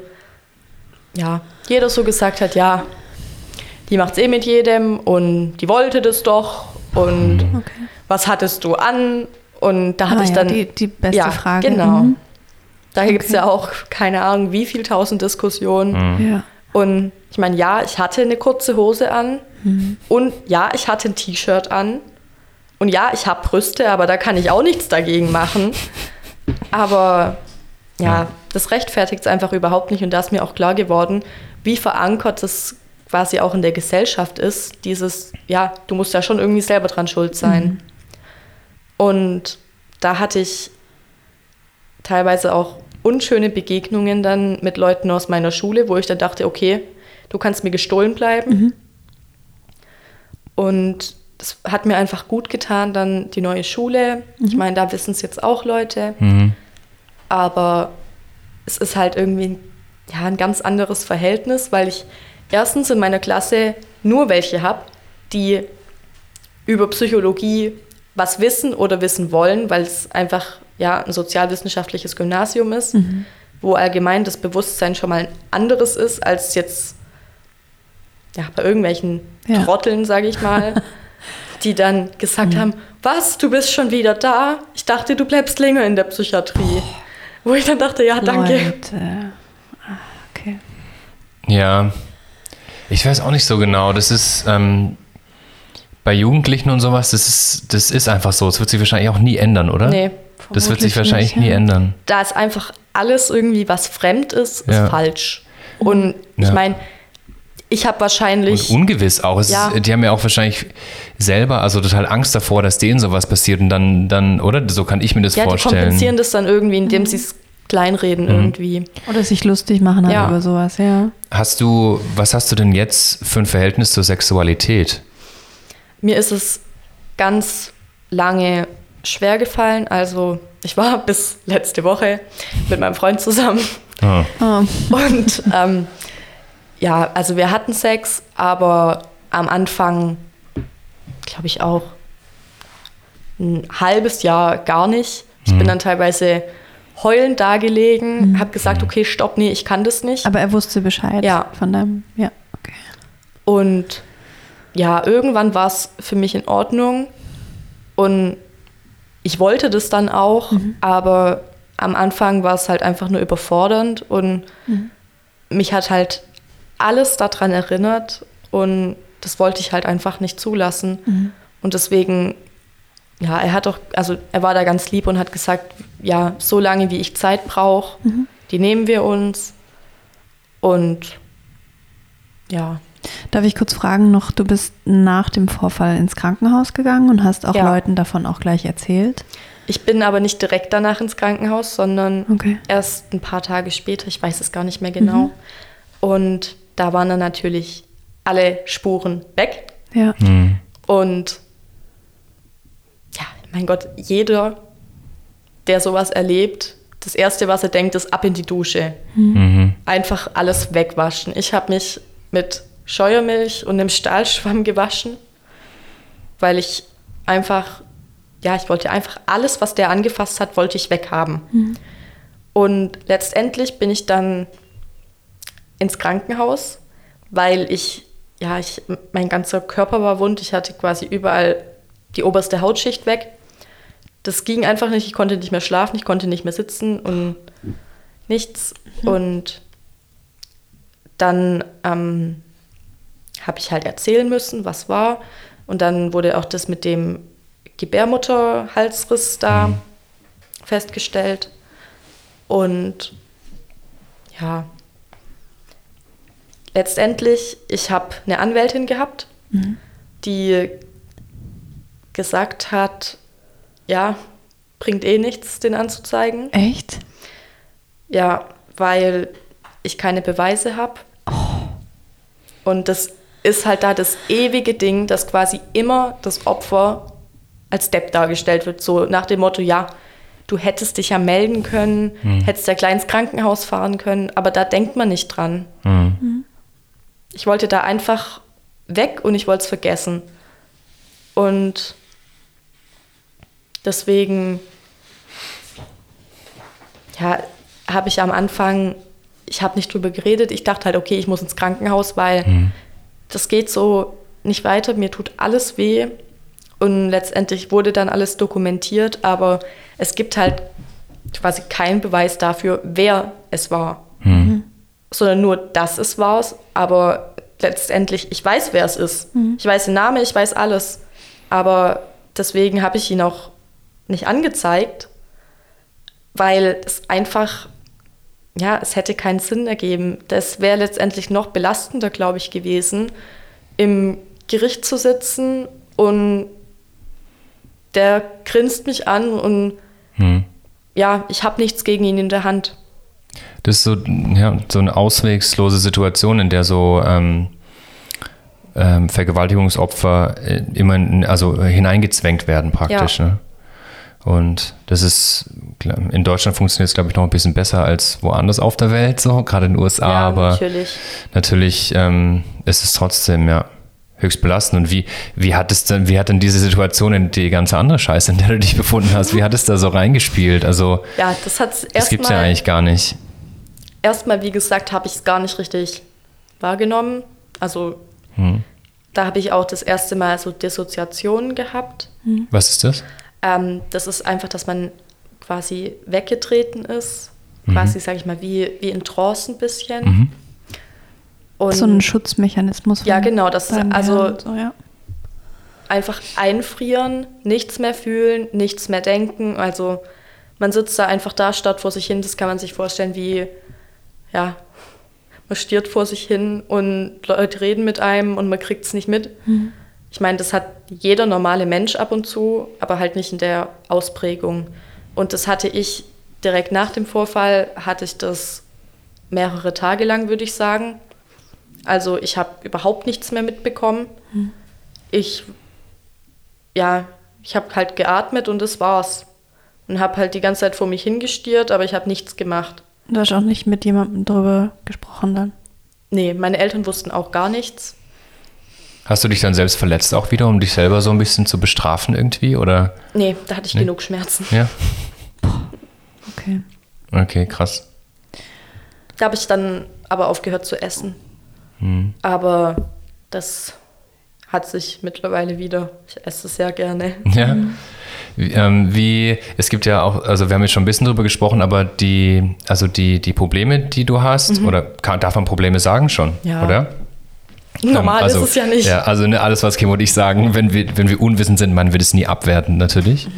C: ja, jeder so gesagt hat, ja, die macht's eh mit jedem und die wollte das doch und
B: Okay.
C: was hattest du an? Und da hatte
B: Ah
C: ich
B: ja,
C: dann
B: die, die beste
C: ja,
B: Frage.
C: Genau.
B: Mhm.
C: Da okay. gibt es ja auch keine Ahnung, wie viel tausend Diskussionen.
B: Mhm. Ja.
C: Und ich meine, ja, ich hatte eine kurze Hose an mhm. und ja, ich hatte ein T-Shirt an und ja, ich habe Brüste, aber da kann ich auch nichts dagegen machen. Aber ja, ja. das rechtfertigt es einfach überhaupt nicht und da ist mir auch klar geworden, wie verankert es quasi auch in der Gesellschaft ist, dieses, ja, du musst ja schon irgendwie selber dran schuld sein. Mhm. Und da hatte ich teilweise auch unschöne Begegnungen dann mit Leuten aus meiner Schule, wo ich dann dachte, okay, du kannst mir gestohlen bleiben. Mhm. Und das hat mir einfach gut getan, dann die neue Schule. Mhm. Ich meine, da wissen es jetzt auch Leute. Mhm. Aber es ist halt irgendwie ja, ein ganz anderes Verhältnis, weil ich erstens in meiner Klasse nur welche habe, die über Psychologie was wissen oder wissen wollen, weil es einfach ja, ein sozialwissenschaftliches Gymnasium ist, mhm. wo allgemein das Bewusstsein schon mal ein anderes ist als jetzt ja, bei irgendwelchen ja. Trotteln, sage ich mal, (laughs) die dann gesagt mhm. haben, was, du bist schon wieder da? Ich dachte, du bleibst länger in der Psychiatrie. Oh. Wo ich dann dachte, ja, danke. Leute.
B: Ah, okay.
A: Ja, ich weiß auch nicht so genau. Das ist ähm, bei Jugendlichen und sowas, das ist, das ist einfach so. Das wird sich wahrscheinlich auch nie ändern, oder? Nee. Das wird sich wahrscheinlich nicht, nie ändern.
C: Da ist einfach alles irgendwie, was fremd ist, ist ja. falsch. Und ich ja. meine, ich habe wahrscheinlich.
A: Und ungewiss auch. Es ja. ist, die haben ja auch wahrscheinlich selber also total Angst davor, dass denen sowas passiert und dann, dann oder? So kann ich mir das ja, vorstellen. Die
C: kompensieren das dann irgendwie, indem mhm. sie es kleinreden mhm. irgendwie.
B: Oder sich lustig machen halt ja. über sowas, ja.
A: Hast du, was hast du denn jetzt für ein Verhältnis zur Sexualität?
C: Mir ist es ganz lange schwer gefallen. Also ich war (laughs) bis letzte Woche mit meinem Freund zusammen. Oh. Und ähm, ja, also wir hatten Sex, aber am Anfang, glaube ich, auch ein halbes Jahr gar nicht. Ich mhm. bin dann teilweise heulend dagelegen, mhm. habe gesagt, okay, stopp, nee, ich kann das nicht.
B: Aber er wusste Bescheid
C: ja.
B: von deinem, ja, okay.
C: Und ja, irgendwann war es für mich in Ordnung und ich wollte das dann auch, mhm. aber am Anfang war es halt einfach nur überfordernd und mhm. mich hat halt alles daran erinnert und das wollte ich halt einfach nicht zulassen. Mhm. Und deswegen, ja, er hat doch, also er war da ganz lieb und hat gesagt, ja, so lange wie ich Zeit brauche, mhm. die nehmen wir uns. Und ja.
B: Darf ich kurz fragen noch, du bist nach dem Vorfall ins Krankenhaus gegangen und hast auch ja. Leuten davon auch gleich erzählt?
C: Ich bin aber nicht direkt danach ins Krankenhaus, sondern okay. erst ein paar Tage später, ich weiß es gar nicht mehr genau. Mhm. Und da waren dann natürlich alle Spuren weg.
B: Ja.
A: Mhm.
C: Und ja, mein Gott, jeder, der sowas erlebt, das Erste, was er denkt, ist ab in die Dusche. Mhm. Einfach alles wegwaschen. Ich habe mich mit Scheuermilch und einem Stahlschwamm gewaschen, weil ich einfach, ja, ich wollte einfach alles, was der angefasst hat, wollte ich weghaben. Mhm. Und letztendlich bin ich dann ins Krankenhaus, weil ich, ja, ich, mein ganzer Körper war wund. Ich hatte quasi überall die oberste Hautschicht weg. Das ging einfach nicht. Ich konnte nicht mehr schlafen, ich konnte nicht mehr sitzen und nichts. Mhm. Und dann ähm, habe ich halt erzählen müssen, was war. Und dann wurde auch das mit dem Gebärmutterhalsriss da mhm. festgestellt. Und ja, letztendlich, ich habe eine Anwältin gehabt, mhm. die gesagt hat, ja, bringt eh nichts, den anzuzeigen.
B: Echt?
C: Ja, weil ich keine Beweise habe. Oh. Und das ist halt da das ewige Ding, dass quasi immer das Opfer als Depp dargestellt wird. So nach dem Motto, ja, du hättest dich ja melden können, mhm. hättest ja gleich ins Krankenhaus fahren können, aber da denkt man nicht dran. Mhm. Ich wollte da einfach weg und ich wollte es vergessen. Und deswegen, ja, habe ich am Anfang, ich habe nicht drüber geredet. Ich dachte halt, okay, ich muss ins Krankenhaus, weil mhm. Das geht so nicht weiter. Mir tut alles weh. Und letztendlich wurde dann alles dokumentiert, aber es gibt halt quasi keinen Beweis dafür, wer es war, mhm. sondern nur, dass es war. Aber letztendlich, ich weiß, wer es ist. Mhm. Ich weiß den Namen, ich weiß alles. Aber deswegen habe ich ihn auch nicht angezeigt, weil es einfach, ja, es hätte keinen Sinn ergeben. Das wäre letztendlich noch belastender, glaube ich, gewesen, im Gericht zu sitzen und der grinst mich an und hm. ja, ich habe nichts gegen ihn in der Hand.
A: Das ist so, ja, so eine auswegslose Situation, in der so ähm, ähm, Vergewaltigungsopfer äh, immer in, also hineingezwängt werden praktisch. Ja. Ne? Und das ist, in Deutschland funktioniert es, glaube ich, noch ein bisschen besser als woanders auf der Welt, so, gerade in den USA, ja, aber natürlich, natürlich ähm, ist es trotzdem, ja, höchst belastend. Und wie, wie hat es denn, wie hat denn diese Situation in die ganze andere Scheiße, in der du dich befunden hast, wie hat es da so reingespielt? Also,
C: ja, das hat es
A: Das gibt es ja eigentlich gar nicht.
C: Erstmal, wie gesagt, habe ich es gar nicht richtig wahrgenommen. Also, hm. da habe ich auch das erste Mal so Dissoziationen gehabt.
A: Was ist das?
C: Ähm, das ist einfach, dass man quasi weggetreten ist, mhm. quasi, sage ich mal, wie, wie in Trance ein bisschen. Mhm.
B: Und so ein Schutzmechanismus.
C: Ja, genau, das also so, ja. einfach einfrieren, nichts mehr fühlen, nichts mehr denken. Also man sitzt da einfach da, statt vor sich hin. Das kann man sich vorstellen wie, ja, man stiert vor sich hin und Leute reden mit einem und man kriegt es nicht mit. Mhm. Ich meine, das hat jeder normale Mensch ab und zu, aber halt nicht in der Ausprägung. Und das hatte ich direkt nach dem Vorfall, hatte ich das mehrere Tage lang, würde ich sagen. Also ich habe überhaupt nichts mehr mitbekommen. Hm. Ich, ja, ich habe halt geatmet und das war's. Und habe halt die ganze Zeit vor mich hingestiert, aber ich habe nichts gemacht.
B: Du hast auch nicht mit jemandem darüber gesprochen dann?
C: Nee, meine Eltern wussten auch gar nichts.
A: Hast du dich dann selbst verletzt auch wieder, um dich selber so ein bisschen zu bestrafen irgendwie? Oder?
C: Nee, da hatte ich nee? genug Schmerzen.
A: Ja.
B: Okay.
A: Okay, krass.
C: Da habe ich dann aber aufgehört zu essen. Hm. Aber das hat sich mittlerweile wieder. Ich esse es sehr gerne. (laughs)
A: Ja. Wie, ähm, wie, es gibt ja auch, also wir haben jetzt schon ein bisschen drüber gesprochen, aber die, also die, die Probleme, die du hast, mhm. oder kann, darf man Probleme sagen schon, ja. oder?
C: Normal also, ist es ja nicht.
A: Ja, also ne, alles, was Kim und ich sagen, wenn wir, wenn wir unwissend sind, man wird es nie abwerten, natürlich. Mhm.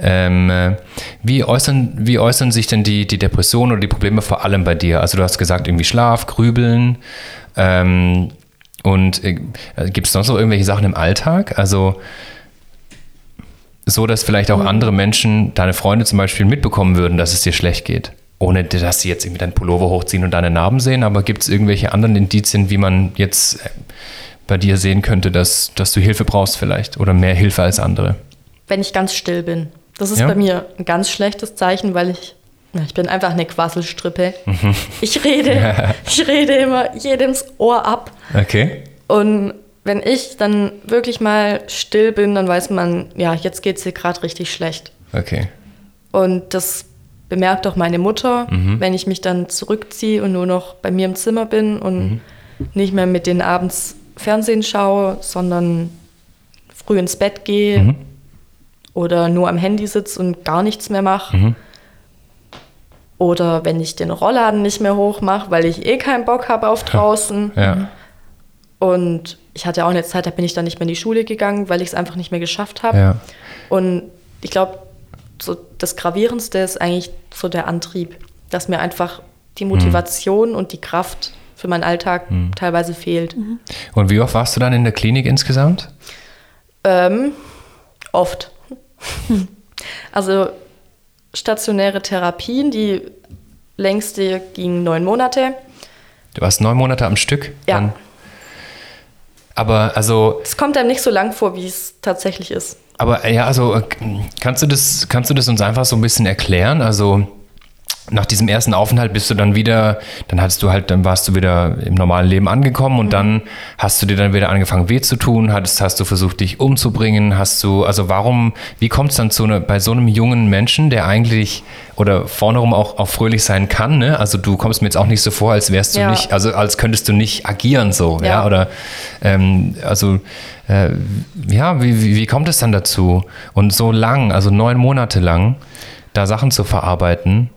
A: Ähm, äh, wie, äußern, wie äußern sich denn die, die Depressionen oder die Probleme vor allem bei dir? Also du hast gesagt, irgendwie Schlaf, Grübeln. Ähm, und äh, gibt es sonst noch irgendwelche Sachen im Alltag? Also so, dass vielleicht auch mhm. andere Menschen, deine Freunde zum Beispiel, mitbekommen würden, dass es dir schlecht geht? Ohne dass sie jetzt irgendwie deinen Pullover hochziehen und deine Narben sehen, aber gibt es irgendwelche anderen Indizien, wie man jetzt äh, bei dir sehen könnte, dass, dass du Hilfe brauchst vielleicht oder mehr Hilfe als andere?
C: Wenn ich ganz still bin. Das ist ja? bei mir ein ganz schlechtes Zeichen, weil ich, ich bin einfach eine Quasselstrippe. Mhm. Ich rede, ich rede immer jedems Ohr ab.
A: Okay.
C: Und wenn ich dann wirklich mal still bin, dann weiß man, ja, jetzt geht es dir gerade richtig schlecht.
A: Okay.
C: Und das bemerkt auch meine Mutter, mhm. wenn ich mich dann zurückziehe und nur noch bei mir im Zimmer bin und mhm. nicht mehr mit denen abends Fernsehen schaue, sondern früh ins Bett gehe mhm. oder nur am Handy sitze und gar nichts mehr mache. Mhm. Oder wenn ich den Rollladen nicht mehr hochmache, weil ich eh keinen Bock habe auf draußen.
A: Ja.
C: Und ich hatte auch eine Zeit, da bin ich dann nicht mehr in die Schule gegangen, weil ich es einfach nicht mehr geschafft habe.
A: Ja.
C: Und ich glaube, so das Gravierendste ist eigentlich so der Antrieb, dass mir einfach die Motivation mhm. und die Kraft für meinen Alltag mhm. teilweise fehlt. Mhm.
A: Und wie oft warst du dann in der Klinik insgesamt?
C: Ähm, oft. (laughs) also stationäre Therapien, die längste ging neun Monate.
A: Du warst neun Monate am Stück?
C: Ja. Dann.
A: Aber also.
C: Es kommt einem nicht so lang vor, wie es tatsächlich ist.
A: Aber ja, also äh, kannst du das, kannst du das uns einfach so ein bisschen erklären? Also nach diesem ersten Aufenthalt bist du dann wieder, dann hattest du halt, dann warst du wieder im normalen Leben angekommen und mhm. dann hast du dir dann wieder angefangen weh zu tun, hattest, hast du versucht, dich umzubringen, hast du, also warum, wie kommt es dann zu ne, bei so einem jungen Menschen, der eigentlich oder vorne rum auch, auch fröhlich sein kann, ne? Also du kommst mir jetzt auch nicht so vor, als wärst du ja. nicht, also als könntest du nicht agieren so, ja, ja? oder ähm, also äh, ja, wie, wie, wie kommt es dann dazu? Und so lang, also neun Monate lang, da Sachen zu verarbeiten.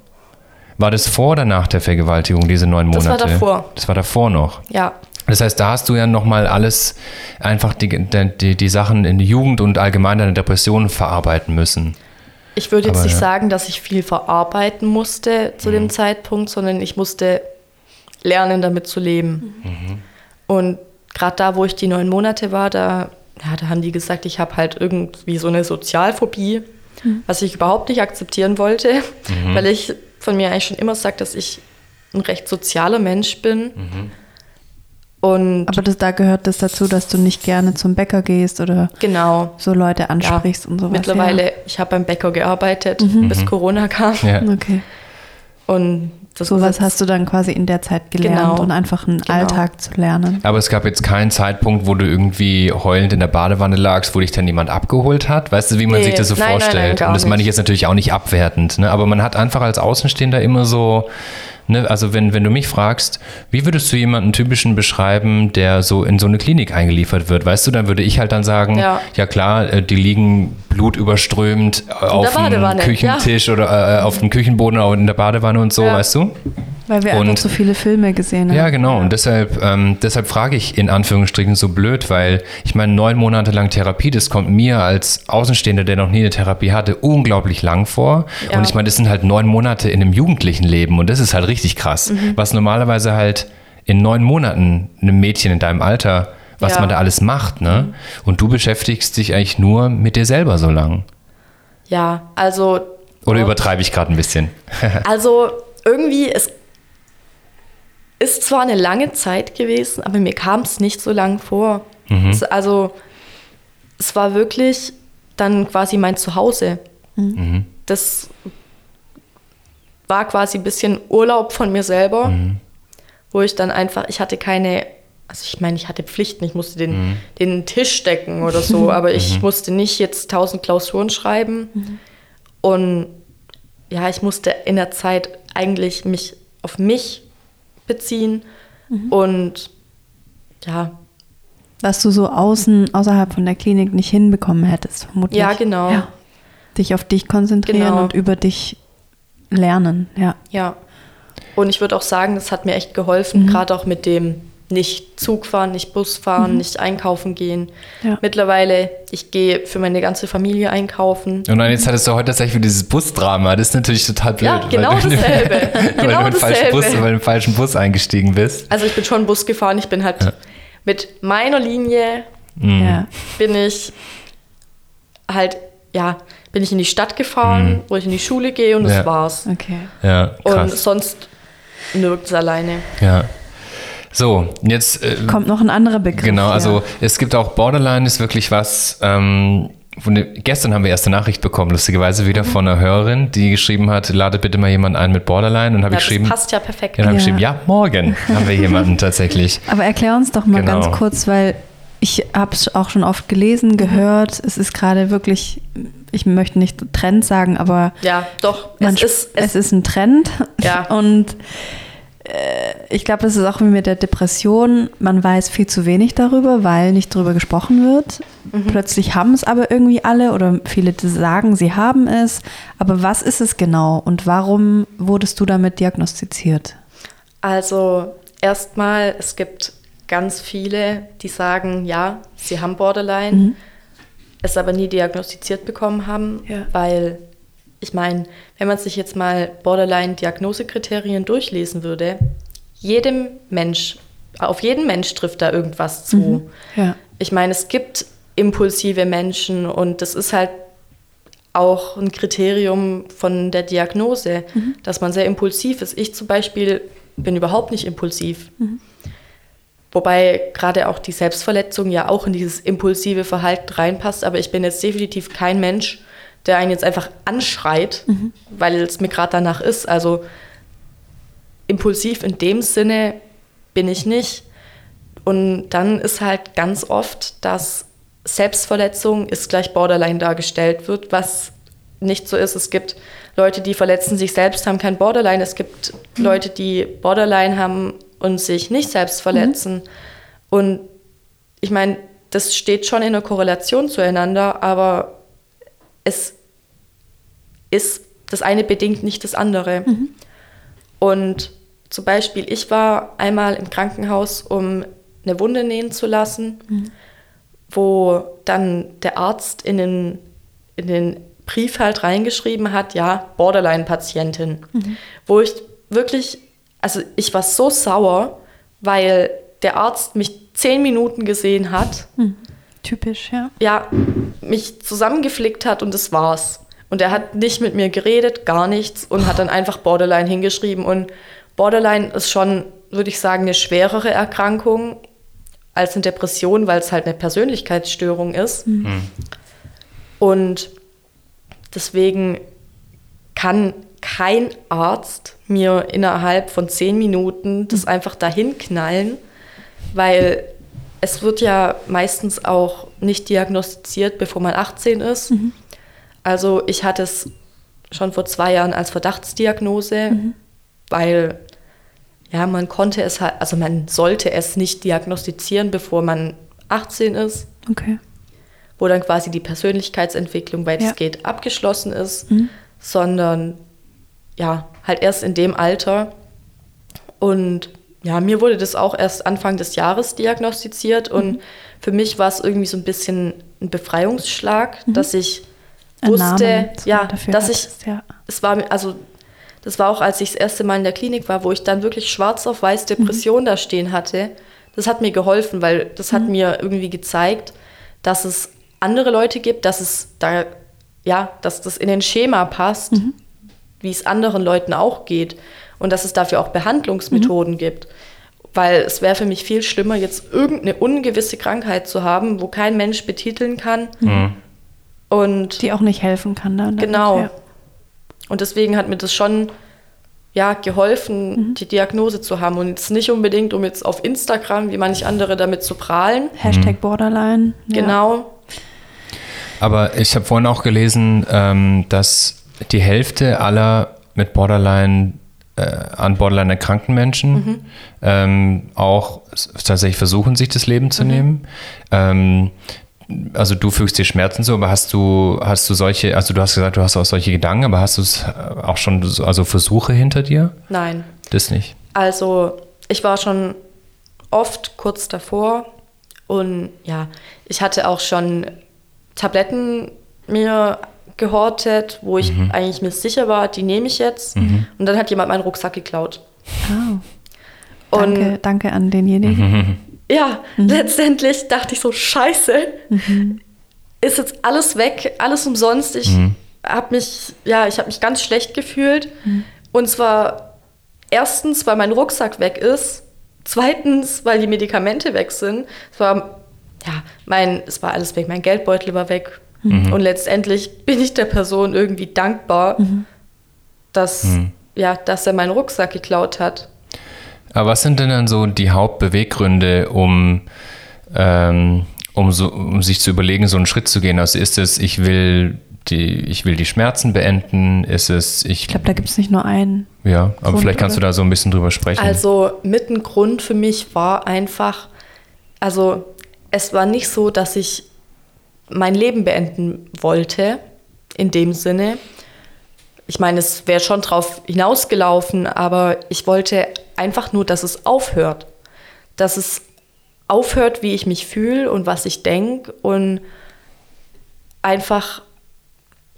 A: War das vor oder nach der Vergewaltigung, diese neun
C: Das
A: Monate?
C: war davor.
A: Das war davor noch.
C: Ja,
A: Das heißt, da hast du ja nochmal alles, einfach die, die, die Sachen in der Jugend und allgemein deine Depressionen verarbeiten müssen.
C: ich würde jetzt
A: Aber
C: nicht
A: ja.
C: sagen, dass ich viel verarbeiten musste zu dem Zeitpunkt, sondern ich musste lernen, damit zu leben. Und gerade da, wo ich die neun Monate war, da, ja, da haben die gesagt, ich habe halt irgendwie so eine Sozialphobie, was ich überhaupt nicht akzeptieren wollte, weil ich von mir eigentlich schon immer sage, dass ich ein recht sozialer Mensch bin. Und
B: Aber das, da gehört das dazu, dass du nicht gerne zum Bäcker gehst oder
C: genau.
B: so Leute ansprichst und sowas.
C: Mittlerweile, ich habe beim Bäcker gearbeitet, bis Corona kam.
A: Ja.
B: Ja. Okay.
C: Und das
B: Sowas
C: ist jetzt-
B: hast du dann quasi in der Zeit gelernt
C: Genau.
B: und einfach einen
C: Genau.
B: Alltag zu lernen.
A: Aber es gab jetzt keinen Zeitpunkt, wo du irgendwie heulend in der Badewanne lagst, wo dich dann jemand abgeholt hat. Weißt du, wie man
C: Nee,
A: sich das so
C: nein, nein,
A: vorstellt?
C: nein, gar
A: Und das meine ich jetzt natürlich auch nicht abwertend. Ne? Aber man hat einfach als Außenstehender immer so, ne? also wenn, wenn du mich fragst, wie würdest du jemanden typischen beschreiben, der so in so eine Klinik eingeliefert wird? Weißt du, dann würde ich halt dann sagen, ja,
C: Ja.
A: klar, äh, die liegen blutüberströmt äh, auf dem Küchentisch oder äh, auf dem Küchenboden oder in der Badewanne und so,
C: Ja.
A: weißt du?
B: Weil wir
A: Und-
B: einfach so viele Filme gesehen haben.
A: Ja, genau. Und deshalb, ähm, deshalb frage ich in Anführungsstrichen so blöd, weil ich meine, neun Monate lang Therapie, das kommt mir als Außenstehender, der noch nie eine Therapie hatte, unglaublich lang vor.
C: Ja.
A: Und ich meine, das sind halt neun Monate in einem jugendlichen Leben und das ist halt richtig krass.
C: Mhm.
A: Was normalerweise halt in neun Monaten einem Mädchen in deinem Alter, was
C: Ja. Mhm.
A: man da alles macht, ne? Und du beschäftigst dich eigentlich nur mit dir selber so lang.
C: Ja, also.
A: Oder übertreibe ich gerade ein bisschen? (laughs)
C: Also irgendwie, es ist zwar eine lange Zeit gewesen, aber mir kam es nicht so lang vor. Es, also es war wirklich dann quasi mein Zuhause. Das war quasi ein bisschen Urlaub von mir selber, wo ich dann einfach, ich hatte keine, also ich meine, ich hatte Pflichten, ich musste den, den Tisch decken oder so, (laughs) aber ich musste nicht jetzt tausend Klausuren schreiben. Und ja, ich musste in der Zeit eigentlich mich auf mich beziehen und ja,
B: Was du so außen, außerhalb von der Klinik nicht hinbekommen hättest, vermutlich.
C: Ja, genau.
B: Dich auf dich konzentrieren
C: Genau.
B: und über dich lernen, ja.
C: ja. Und ich würde auch sagen, das hat mir echt geholfen, gerade auch mit dem nicht Zug fahren, nicht Bus fahren, nicht einkaufen gehen.
B: Ja.
C: Mittlerweile, ich gehe für meine ganze Familie einkaufen.
A: Und dann jetzt hattest du heute tatsächlich dieses Busdrama. Das ist natürlich total blöd.
C: Ja, genau (laughs)
A: weil du,
C: dasselbe.
A: weil
C: Genau
A: du im falschen Bus,
C: dasselbe.
A: weil du im falschen Bus eingestiegen bist.
C: Also ich bin schon Bus gefahren, ich bin halt mit meiner Linie
A: Mhm.
B: ja.
C: bin ich halt, ja, bin ich in die Stadt gefahren, wo ich in die Schule gehe und das
A: Ja.
C: war's.
B: Okay.
A: Ja,
C: Und
A: krass.
C: sonst nirgends alleine.
A: Ja. So, jetzt äh,
B: Kommt noch ein anderer Begriff.
A: genau, also
B: ja.
A: es gibt auch Borderline ist wirklich was. Ähm, von dem- gestern haben wir erste Nachricht bekommen, lustigerweise wieder von einer Hörerin, die geschrieben hat, ladet bitte mal jemanden ein mit Borderline. Und habe
C: Ja,
A: ich geschrieben,
C: passt ja perfekt.
A: ja, dann habe ich
B: Ja.
A: geschrieben, ja, morgen haben wir jemanden tatsächlich. (laughs)
B: Aber erklär uns doch mal
A: Genau.
B: ganz kurz, weil ich habe es auch schon oft gelesen, gehört. Es ist gerade wirklich, ich möchte nicht Trend sagen, aber
C: Ja, doch. Es ist, es,
B: es ist ein Trend.
C: Ja.
B: Und ich glaube, das ist auch wie mit der Depression. Man weiß viel zu wenig darüber, weil nicht darüber gesprochen wird.
C: Mhm.
B: Plötzlich haben es aber irgendwie alle oder viele sagen, sie haben es. Aber was ist es genau und warum wurdest du damit diagnostiziert?
C: also erstmal, es gibt ganz viele, die sagen, ja, sie haben Borderline, es aber nie diagnostiziert bekommen haben,
B: Ja.
C: weil ich meine, wenn man sich jetzt mal Borderline-Diagnosekriterien durchlesen würde, jedem Mensch, auf jeden Mensch trifft da irgendwas zu.
B: Ja.
C: Ich meine, es gibt impulsive Menschen und das ist halt auch ein Kriterium von der Diagnose, dass man sehr impulsiv ist. Ich zum Beispiel bin überhaupt nicht impulsiv. Wobei gerade auch die Selbstverletzung ja auch in dieses impulsive Verhalten reinpasst, aber ich bin jetzt definitiv kein Mensch, der einen jetzt einfach anschreit, weil es mir gerade danach ist. Also impulsiv in dem Sinne bin ich nicht. Und dann ist halt ganz oft, dass Selbstverletzung ist gleich Borderline dargestellt wird, was nicht so ist. Es gibt Leute, die verletzen sich selbst, haben kein Borderline. Es gibt Leute, die Borderline haben und sich nicht selbst verletzen. Und ich meine, das steht schon in einer Korrelation zueinander, aber es ist das eine bedingt nicht das andere. Und zum Beispiel, ich war einmal im Krankenhaus, um eine Wunde nähen zu lassen, wo dann der Arzt in den, in den Brief halt reingeschrieben hat, ja, Borderline-Patientin. Wo ich wirklich, also ich war so sauer, weil der Arzt mich zehn Minuten gesehen hat,
B: Typisch, ja.
C: ja, mich zusammengeflickt hat und das war's. Und er hat nicht mit mir geredet, gar nichts und hat dann einfach Borderline hingeschrieben. Und Borderline ist schon, würde ich sagen, eine schwerere Erkrankung als eine Depression, weil es halt eine Persönlichkeitsstörung ist. Und deswegen kann kein Arzt mir innerhalb von zehn Minuten das einfach dahin knallen, weil es wird ja meistens auch nicht diagnostiziert, bevor man 18 ist. Also ich hatte es schon vor zwei Jahren als Verdachtsdiagnose, weil ja, man konnte es halt, also man sollte es nicht diagnostizieren, bevor man 18 ist,
B: Okay.
C: wo dann quasi die Persönlichkeitsentwicklung weitestgehend abgeschlossen ist, sondern ja, halt erst in dem Alter. Und ja, mir wurde das auch erst Anfang des Jahres diagnostiziert. Und für mich war es irgendwie so ein bisschen ein Befreiungsschlag, dass ich wusste, ja,
B: dafür
C: dass ich
B: hattest, ja.
C: es war also das war auch, als ich das erste Mal in der Klinik war, wo ich dann wirklich schwarz auf weiß Depression da stehen hatte. Das hat mir geholfen, weil das hat mir irgendwie gezeigt, dass es andere Leute gibt, dass es da, ja, dass das in den Schema passt, wie es anderen Leuten auch geht und dass es dafür auch Behandlungsmethoden gibt. Weil es wäre für mich viel schlimmer, jetzt irgendeine ungewisse Krankheit zu haben, wo kein Mensch betiteln kann. Und
B: Die auch nicht helfen kann dann. damit,
C: Genau.
B: Ja.
C: Und deswegen hat mir das schon ja, geholfen, die Diagnose zu haben. Und jetzt nicht unbedingt, um jetzt auf Instagram, wie manch andere damit zu prahlen.
B: Hashtag Borderline. Ja.
C: Genau.
A: Aber ich habe vorhin auch gelesen, ähm, dass die Hälfte aller mit Borderline äh, an Borderline erkrankten Menschen ähm, auch tatsächlich versuchen, sich das Leben zu nehmen. Ähm, also du fügst dir Schmerzen zu, aber hast du, hast du solche, also du hast gesagt, du hast auch solche Gedanken, aber hast du es auch schon, so- also Versuche hinter dir?
C: Nein.
A: Das nicht.
C: Also, ich war schon oft kurz davor und ja, ich hatte auch schon Tabletten mir gehortet, wo ich eigentlich mir sicher war, die nehme ich jetzt. Und dann hat jemand meinen Rucksack geklaut.
B: Oh.
C: Und
B: Danke, danke an denjenigen. (laughs)
C: ja, letztendlich dachte ich so, scheiße, ist jetzt alles weg, alles umsonst. Ich habe mich, ja, ich habe mich ganz schlecht gefühlt. Und zwar erstens, weil mein Rucksack weg ist, zweitens, weil die Medikamente weg sind. Es war, ja, mein, es war alles weg, mein Geldbeutel war weg. Und letztendlich bin ich der Person irgendwie dankbar, dass, ja, dass er meinen Rucksack geklaut hat.
A: Aber was sind denn dann so die Hauptbeweggründe, um, ähm, um, so, um sich zu überlegen, so einen Schritt zu gehen? Also ist es, ich will die, ich will die Schmerzen beenden? Ist es, ich,
B: Ich glaube, da gibt es nicht nur einen.
A: ja, aber
B: Grund,
A: vielleicht kannst du
B: oder?
A: da so ein bisschen drüber sprechen.
C: Also mit ein Grund für mich war einfach, also es war nicht so, dass ich mein Leben beenden wollte, in dem Sinne. Ich meine, es wäre schon drauf hinausgelaufen, aber ich wollte einfach nur, dass es aufhört. Dass es aufhört, wie ich mich fühle und was ich denke und einfach,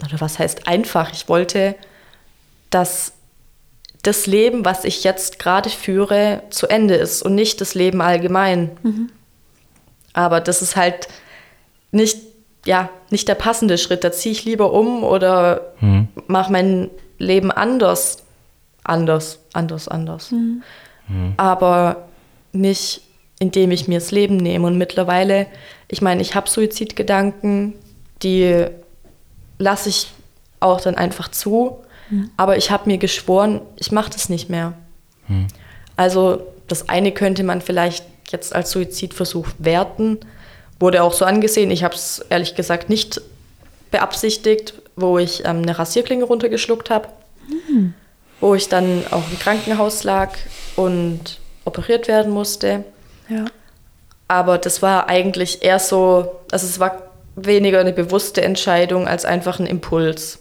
C: oder was heißt einfach, ich wollte, dass das Leben, was ich jetzt gerade führe, zu Ende ist und nicht das Leben allgemein. Aber das ist halt nicht, ja, nicht der passende Schritt. Da ziehe ich lieber um oder mache mein Leben anders. Anders, anders, anders. Aber nicht, indem ich mir das Leben nehme. Und mittlerweile, ich meine, ich habe Suizidgedanken, die lasse ich auch dann einfach zu. Aber ich habe mir geschworen, ich mache das nicht mehr. Also das eine könnte man vielleicht jetzt als Suizidversuch werten. Wurde auch so angesehen. Ich habe es ehrlich gesagt nicht beabsichtigt, wo ich ähm, eine Rasierklinge runtergeschluckt habe. Wo ich dann auch im Krankenhaus lag und operiert werden musste.
B: Ja.
C: Aber das war eigentlich eher so, also es war weniger eine bewusste Entscheidung als einfach ein Impuls.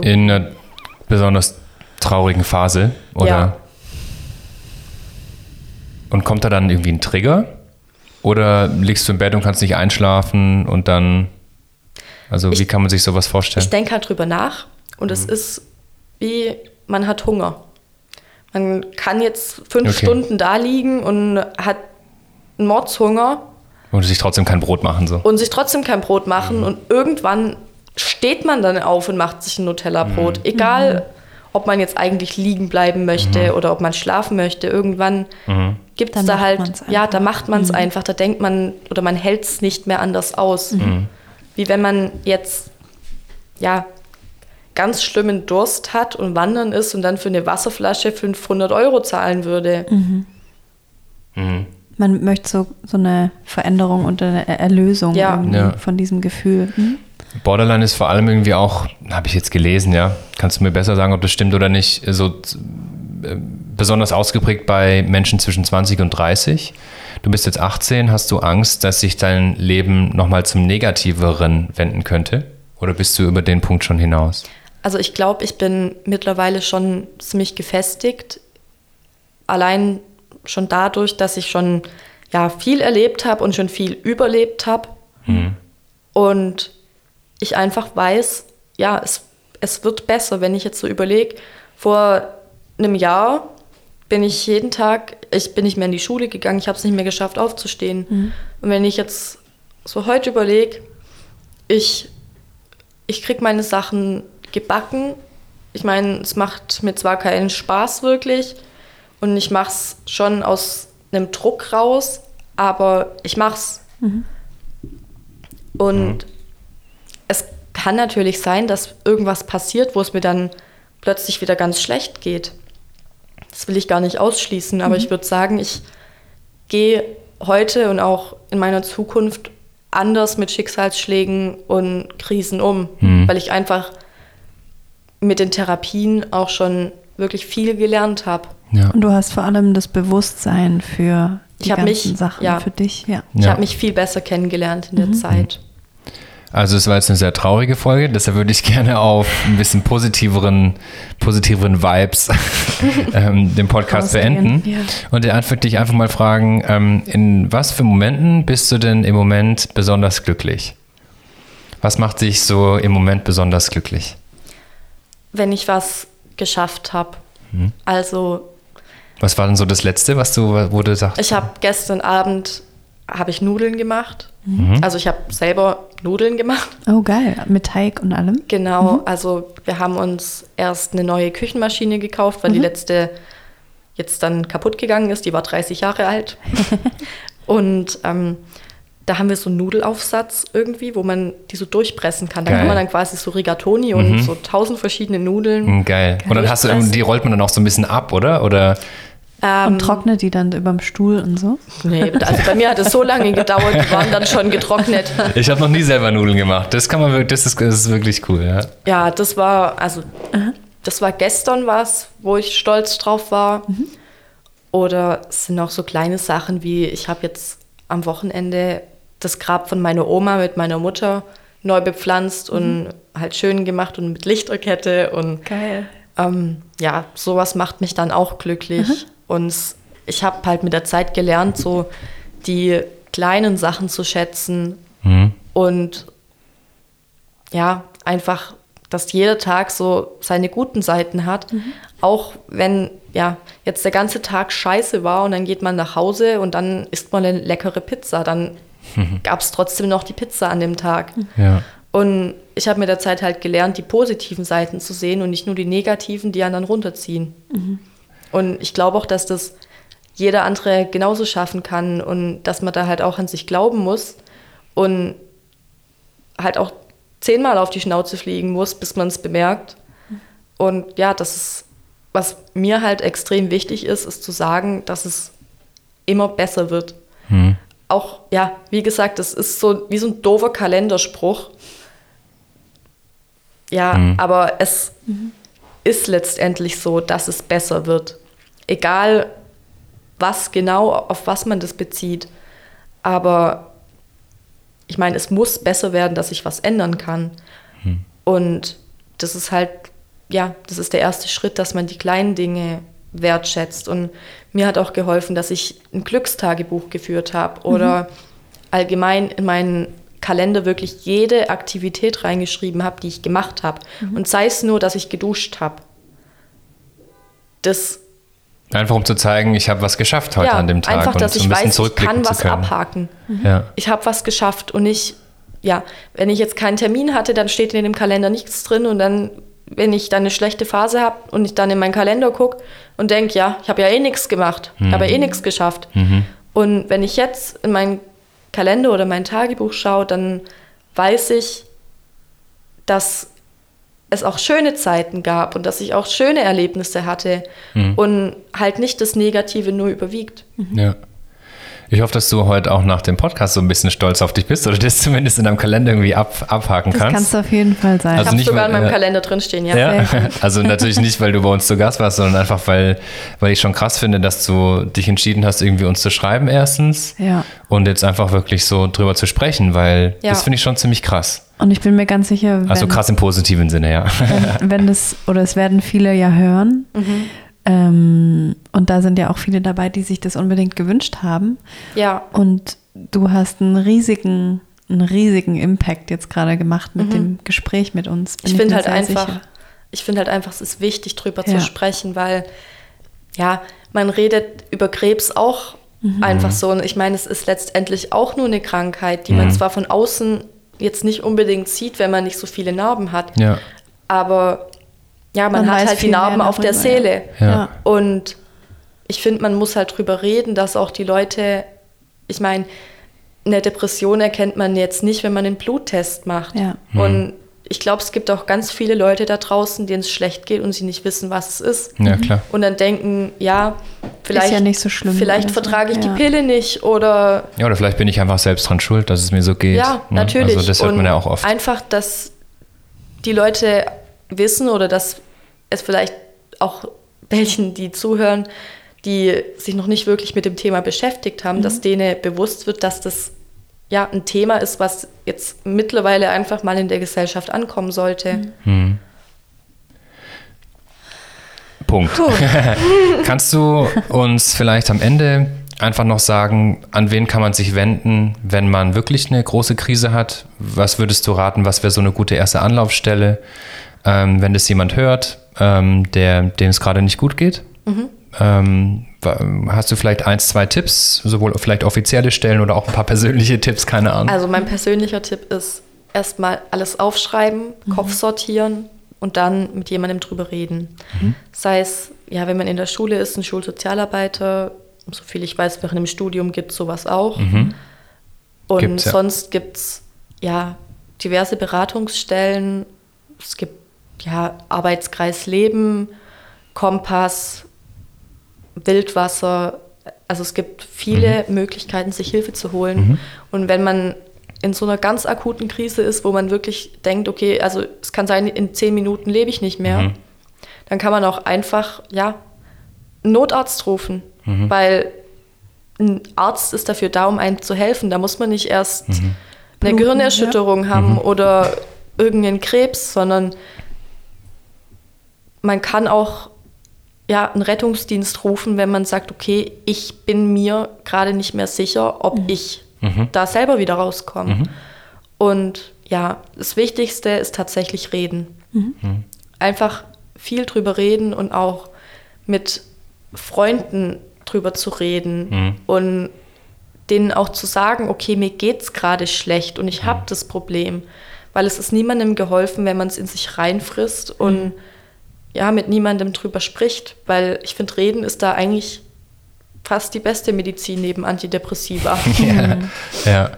A: In einer besonders traurigen Phase, oder?
C: Ja.
A: Und kommt da dann irgendwie ein Trigger? Oder liegst du im Bett und kannst nicht einschlafen und dann. Also, wie
C: Ich-
A: kann man sich sowas vorstellen?
C: Ich denke halt drüber nach und es ist wie, man hat Hunger. Man kann jetzt fünf
A: Okay.
C: Stunden da liegen und hat einen Mordshunger
A: und sich trotzdem kein Brot machen, so.
C: und sich trotzdem kein Brot machen und irgendwann steht man dann auf und macht sich ein Nutella-Brot. Egal, ob man jetzt eigentlich liegen bleiben möchte oder ob man schlafen möchte. Irgendwann gibt es da
B: macht
C: halt,
B: man's
C: ja,
B: einfach.
C: da macht man es einfach. Da denkt man oder man hält es nicht mehr anders aus. Wie wenn man jetzt, ja, ganz schlimmen Durst hat und wandern ist und dann für eine Wasserflasche 500 Euro zahlen würde.
B: Man möchte so, so eine Veränderung und eine Erlösung
C: Ja.
B: irgendwie
A: Ja.
B: von diesem Gefühl. Mhm.
A: Borderline ist vor allem irgendwie auch, habe ich jetzt gelesen, ja. Kannst du mir besser sagen, ob das stimmt oder nicht? So äh, besonders ausgeprägt bei Menschen zwischen 20 und 30. Du bist jetzt 18, hast du Angst, dass sich dein Leben nochmal zum Negativeren wenden könnte? Oder bist du über den Punkt schon hinaus?
C: Also ich glaube, ich bin mittlerweile schon ziemlich gefestigt. Allein schon dadurch, dass ich schon ja, viel erlebt habe und schon viel überlebt habe. Und ich einfach weiß, ja, es, es wird besser, wenn ich jetzt so überlege. Vor einem Jahr bin ich jeden Tag, ich bin nicht mehr in die Schule gegangen, ich habe es nicht mehr geschafft aufzustehen. Und wenn ich jetzt so heute überlege, ich ich krieg meine Sachen gebacken. Ich meine, es macht mir zwar keinen Spaß wirklich und ich mache es schon aus einem Druck raus, aber ich mach's. Und es kann natürlich sein, dass irgendwas passiert, wo es mir dann plötzlich wieder ganz schlecht geht. Das will ich gar nicht ausschließen, aber ich würde sagen, ich gehe heute und auch in meiner Zukunft anders mit Schicksalsschlägen und Krisen um, weil ich einfach mit den Therapien auch schon wirklich viel gelernt habe.
A: Ja.
B: Und du hast vor allem das Bewusstsein für die
C: Ich
B: ganzen
C: mich-
B: Sachen
C: ja.
B: für dich. Ja.
C: Ich
A: Ja.
C: habe mich viel besser kennengelernt in der Zeit.
A: Also es war jetzt eine sehr traurige Folge, deshalb würde ich (laughs) gerne auf ein bisschen positiveren, positiveren Vibes (laughs) ähm, den Podcast beenden.
B: ja.
A: Und dich einfach mal fragen, ähm, in was für Momenten bist du denn im Moment besonders glücklich? Was macht dich so im Moment besonders glücklich?
C: Wenn ich was geschafft habe. Also
A: Was war denn so das Letzte, was du, wo du sagst?
C: ich habe gestern Abend habe ich Nudeln gemacht. Also ich habe selber Nudeln gemacht.
B: Oh, geil. Mit Teig und allem.
C: Genau, also wir haben uns erst eine neue Küchenmaschine gekauft, weil die letzte jetzt dann kaputt gegangen ist. Die war 30 Jahre alt. (laughs) Und ähm, da haben wir so einen Nudelaufsatz irgendwie, wo man die so durchpressen kann. Da
A: Geil.
C: kann man dann quasi so Rigatoni und so tausend verschiedene Nudeln.
A: Hm, Geil. Und dann hast du, die rollt man dann auch so ein bisschen ab, oder? Oder
C: Ähm,
B: Und trocknet die dann überm Stuhl und so.
C: nee, also bei mir hat es so lange gedauert, die waren dann schon getrocknet.
A: ich habe noch nie selber Nudeln gemacht. Das kann man wirklich, das ist, das ist wirklich cool, ja.
C: Ja, das war, also, das war gestern was, wo ich stolz drauf war. Oder es sind auch so kleine Sachen wie, ich habe jetzt am Wochenende das Grab von meiner Oma mit meiner Mutter neu bepflanzt und halt schön gemacht und mit Lichterkette und
B: Geil.
C: ähm, ja, sowas macht mich dann auch glücklich. Und ich habe halt mit der Zeit gelernt, so die kleinen Sachen zu schätzen
A: Mhm.
C: und ja, einfach, dass jeder Tag so seine guten Seiten hat. Auch wenn ja jetzt der ganze Tag scheiße war und dann geht man nach Hause und dann isst man eine leckere Pizza, dann (laughs) gab es trotzdem noch die Pizza an dem Tag.
A: Ja.
C: Und ich habe mit der Zeit halt gelernt, die positiven Seiten zu sehen und nicht nur die negativen, die einen dann runterziehen. Und ich glaube auch, dass das jeder andere genauso schaffen kann und dass man da halt auch an sich glauben muss und halt auch zehnmal auf die Schnauze fliegen muss, bis man es bemerkt. Und ja, das ist, was mir halt extrem wichtig ist, ist zu sagen, dass es immer besser wird. Auch, ja, wie gesagt, das ist so wie so ein doofer Kalenderspruch. Ja, aber es ist letztendlich so, dass es besser wird. Egal, was genau, auf was man das bezieht. Aber ich meine, es muss besser werden, dass ich was ändern kann. Und das ist halt, ja, das ist der erste Schritt, dass man die kleinen Dinge wertschätzt. Und mir hat auch geholfen, dass ich ein Glückstagebuch geführt habe oder mhm. allgemein in meinen Kalender wirklich jede Aktivität reingeschrieben habe, die ich gemacht habe. Mhm. Und sei es nur, dass ich geduscht habe. Das
A: Einfach um zu zeigen, ich habe was geschafft heute ja, an dem Tag.
C: Einfach, dass ich weiß, ich kann was abhaken. Mhm. Ja. Ich habe was geschafft und nicht, ja, wenn ich jetzt keinen Termin hatte, dann steht in dem Kalender nichts drin und dann, wenn ich dann eine schlechte Phase habe und ich dann in meinen Kalender gucke und denke, ja, ich habe ja eh nichts gemacht, mhm. habe ja eh nichts geschafft. Mhm. Und wenn ich jetzt in meinen Kalender oder mein Tagebuch schaue, dann weiß ich, dass es auch schöne Zeiten gab und dass ich auch schöne Erlebnisse hatte mhm. und halt nicht das Negative nur überwiegt.
A: Mhm. Ja. Ich hoffe, dass du heute auch nach dem Podcast so ein bisschen stolz auf dich bist oder das zumindest in deinem Kalender irgendwie ab, abhaken
B: das
A: kannst.
B: Das kannst du auf jeden Fall sein.
C: Also ich habe sogar weil, in meinem äh, Kalender drinstehen, ja. ja? (laughs)
A: Also natürlich nicht, weil du bei uns zu Gast warst, sondern einfach, weil, weil ich schon krass finde, dass du dich entschieden hast, irgendwie uns zu schreiben erstens.
B: Ja.
A: Und jetzt einfach wirklich so drüber zu sprechen, weil ja. das finde ich schon ziemlich krass.
B: Und ich bin mir ganz sicher,
A: wenn, also krass im positiven Sinne, ja.
B: Wenn, wenn das, oder es werden viele ja hören, mhm. Ähm, und da sind ja auch viele dabei, die sich das unbedingt gewünscht haben.
C: Ja.
B: Und du hast einen riesigen, einen riesigen Impact jetzt gerade gemacht mit mhm. dem Gespräch mit uns.
C: Bin ich finde halt einfach, sicher. ich finde halt einfach, es ist wichtig, drüber ja. zu sprechen, weil ja, man redet über Krebs auch mhm. einfach so. Und ich meine, es ist letztendlich auch nur eine Krankheit, die mhm. man zwar von außen jetzt nicht unbedingt sieht, wenn man nicht so viele Narben hat.
A: Ja.
C: Aber ja, man, man hat halt die Narben auf der Seele. Ja. Und ich finde, man muss halt drüber reden, dass auch die Leute, ich meine, eine Depression erkennt man jetzt nicht, wenn man einen Bluttest macht.
B: Ja.
C: Mhm. Und ich glaube, es gibt auch ganz viele Leute da draußen, denen es schlecht geht und sie nicht wissen, was es ist.
A: Ja, klar.
C: Und dann denken, ja, vielleicht,
B: ja nicht so schlimm,
C: vielleicht vertrage ich ja. die Pille nicht oder.
A: Ja, oder vielleicht bin ich einfach selbst dran schuld, dass es mir so geht.
C: Ja, ne? natürlich.
A: Also das hört man ja auch oft.
C: Einfach, dass die Leute wissen oder dass es vielleicht auch welchen, die zuhören, die sich noch nicht wirklich mit dem Thema beschäftigt haben, mhm. dass denen bewusst wird, dass das ja ein Thema ist, was jetzt mittlerweile einfach mal in der Gesellschaft ankommen sollte. Mhm. mhm.
A: Punkt. (laughs) Kannst du uns vielleicht am Ende einfach noch sagen, an wen kann man sich wenden, wenn man wirklich eine große Krise hat? Was würdest du raten? Was wäre so eine gute erste Anlaufstelle, ähm, wenn das jemand hört? ähm, der, dem es gerade nicht gut geht. Mhm. Ähm, hast du vielleicht ein, zwei Tipps, sowohl vielleicht offizielle Stellen oder auch ein paar persönliche (laughs) Tipps, keine Ahnung?
C: Also mein persönlicher Tipp ist erstmal alles aufschreiben, mhm. Kopf sortieren und dann mit jemandem drüber reden. Mhm. Sei es, ja, wenn man in der Schule ist, ein Schulsozialarbeiter, soviel ich weiß, während dem Studium gibt es sowas auch. Mhm. Und gibt's, ja. sonst gibt es ja diverse Beratungsstellen. Es gibt ja, Arbeitskreis Leben, Kompass, Wildwasser. Also es gibt viele mhm. Möglichkeiten, sich Hilfe zu holen. Mhm. Und wenn man in so einer ganz akuten Krise ist, wo man wirklich denkt, okay, also es kann sein, in zehn Minuten lebe ich nicht mehr, mhm. dann kann man auch einfach, ja, einen Notarzt rufen, mhm. weil ein Arzt ist dafür da, um einem zu helfen. Da muss man nicht erst mhm. eine Gehirnerschütterung ja. haben mhm. oder irgendeinen Krebs, sondern man kann auch ja, einen Rettungsdienst rufen, wenn man sagt, okay, ich bin mir gerade nicht mehr sicher, ob mhm. ich mhm. da selber wieder rauskomme. Mhm. Und ja, das Wichtigste ist tatsächlich reden. Mhm. Mhm. Einfach viel drüber reden und auch mit Freunden drüber zu reden mhm. und denen auch zu sagen, okay, mir geht's gerade schlecht und ich habe das Problem, weil es ist niemandem geholfen, wenn man es in sich reinfrisst und ja, mit niemandem drüber spricht, weil ich finde, Reden ist da eigentlich fast die beste Medizin neben Antidepressiva. (laughs)
A: ja, ja.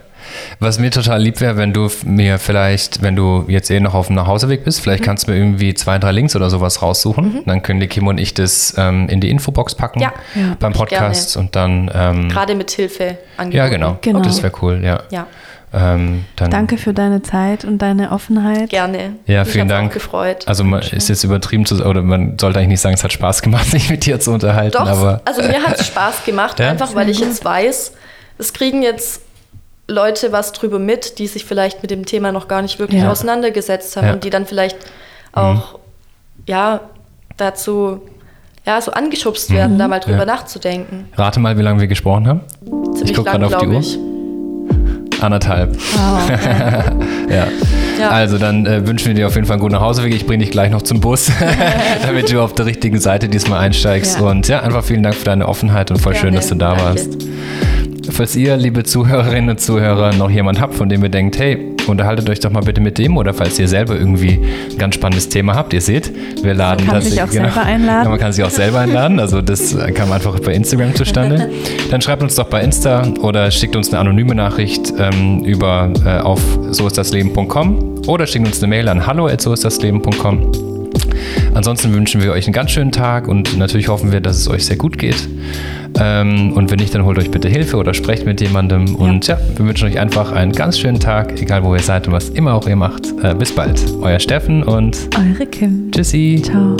A: Was mir total lieb wäre, wenn du mir vielleicht, wenn du jetzt eh noch auf dem Nachhauseweg bist, vielleicht mhm. kannst du mir irgendwie zwei, drei Links oder sowas raussuchen. Mhm. Dann können die Kim und ich das ähm, in die Infobox packen
C: ja.
A: beim Podcast und dann. Ähm,
C: Gerade mit Hilfe
A: angeboten. Ja, genau. genau. Das wäre cool, ja.
C: ja.
B: Ähm, Danke für deine Zeit und deine Offenheit.
C: Gerne.
A: Ja, vielen Dank.
C: Auch gefreut.
A: Also man ist jetzt übertrieben zu oder man sollte eigentlich nicht sagen, es hat Spaß gemacht, (laughs) sich mit dir zu unterhalten.
C: Doch,
A: aber
C: also mir hat es (laughs) Spaß gemacht, ja? einfach weil ich jetzt weiß, es kriegen jetzt Leute was drüber mit, die sich vielleicht mit dem Thema noch gar nicht wirklich ja. auseinandergesetzt haben ja. und die dann vielleicht auch ja dazu ja so angeschubst werden, da mal drüber
A: Ja.
C: nachzudenken.
A: Rate mal, wie lange wir gesprochen haben.
C: Ziemlich
A: guck
C: lang,
A: gerade auf die Uhr.
C: ich.
A: Anderthalb. (laughs) ja.
C: Ja.
A: Also dann äh, wünschen wir dir auf jeden Fall einen guten Nachhauseweg. Ich bringe dich gleich noch zum Bus, (laughs) (laughs) damit du auf der richtigen Seite diesmal einsteigst.
B: Ja.
A: Und ja, einfach vielen Dank für deine Offenheit und voll schön,
C: Gerne.
A: dass du da
C: Danke.
A: warst. Falls ihr, liebe Zuhörerinnen und Zuhörer, noch jemand habt, von dem ihr denkt, hey, unterhaltet euch doch mal bitte mit dem oder falls ihr selber irgendwie ein ganz spannendes Thema habt, ihr seht, wir laden
B: Man kann sich auch selber einladen.
A: Ja, man kann sich auch selber einladen, also das kam einfach bei Instagram zustande. (laughs) Dann schreibt uns doch bei Insta oder schickt uns eine anonyme Nachricht ähm, über äh, auf soistdasleben.com oder schickt uns eine Mail an hallo@soistdasleben.com. Ansonsten wünschen wir euch einen ganz schönen Tag und natürlich hoffen wir, dass es euch sehr gut geht. Ähm, und wenn nicht, dann holt euch bitte Hilfe oder sprecht mit jemandem. Und ja, wir wünschen euch einfach einen ganz schönen Tag, egal wo ihr seid und was immer auch ihr macht. Äh, bis bald. Euer Steffen und
B: Eure Kim.
A: tschüssi.
B: Ciao.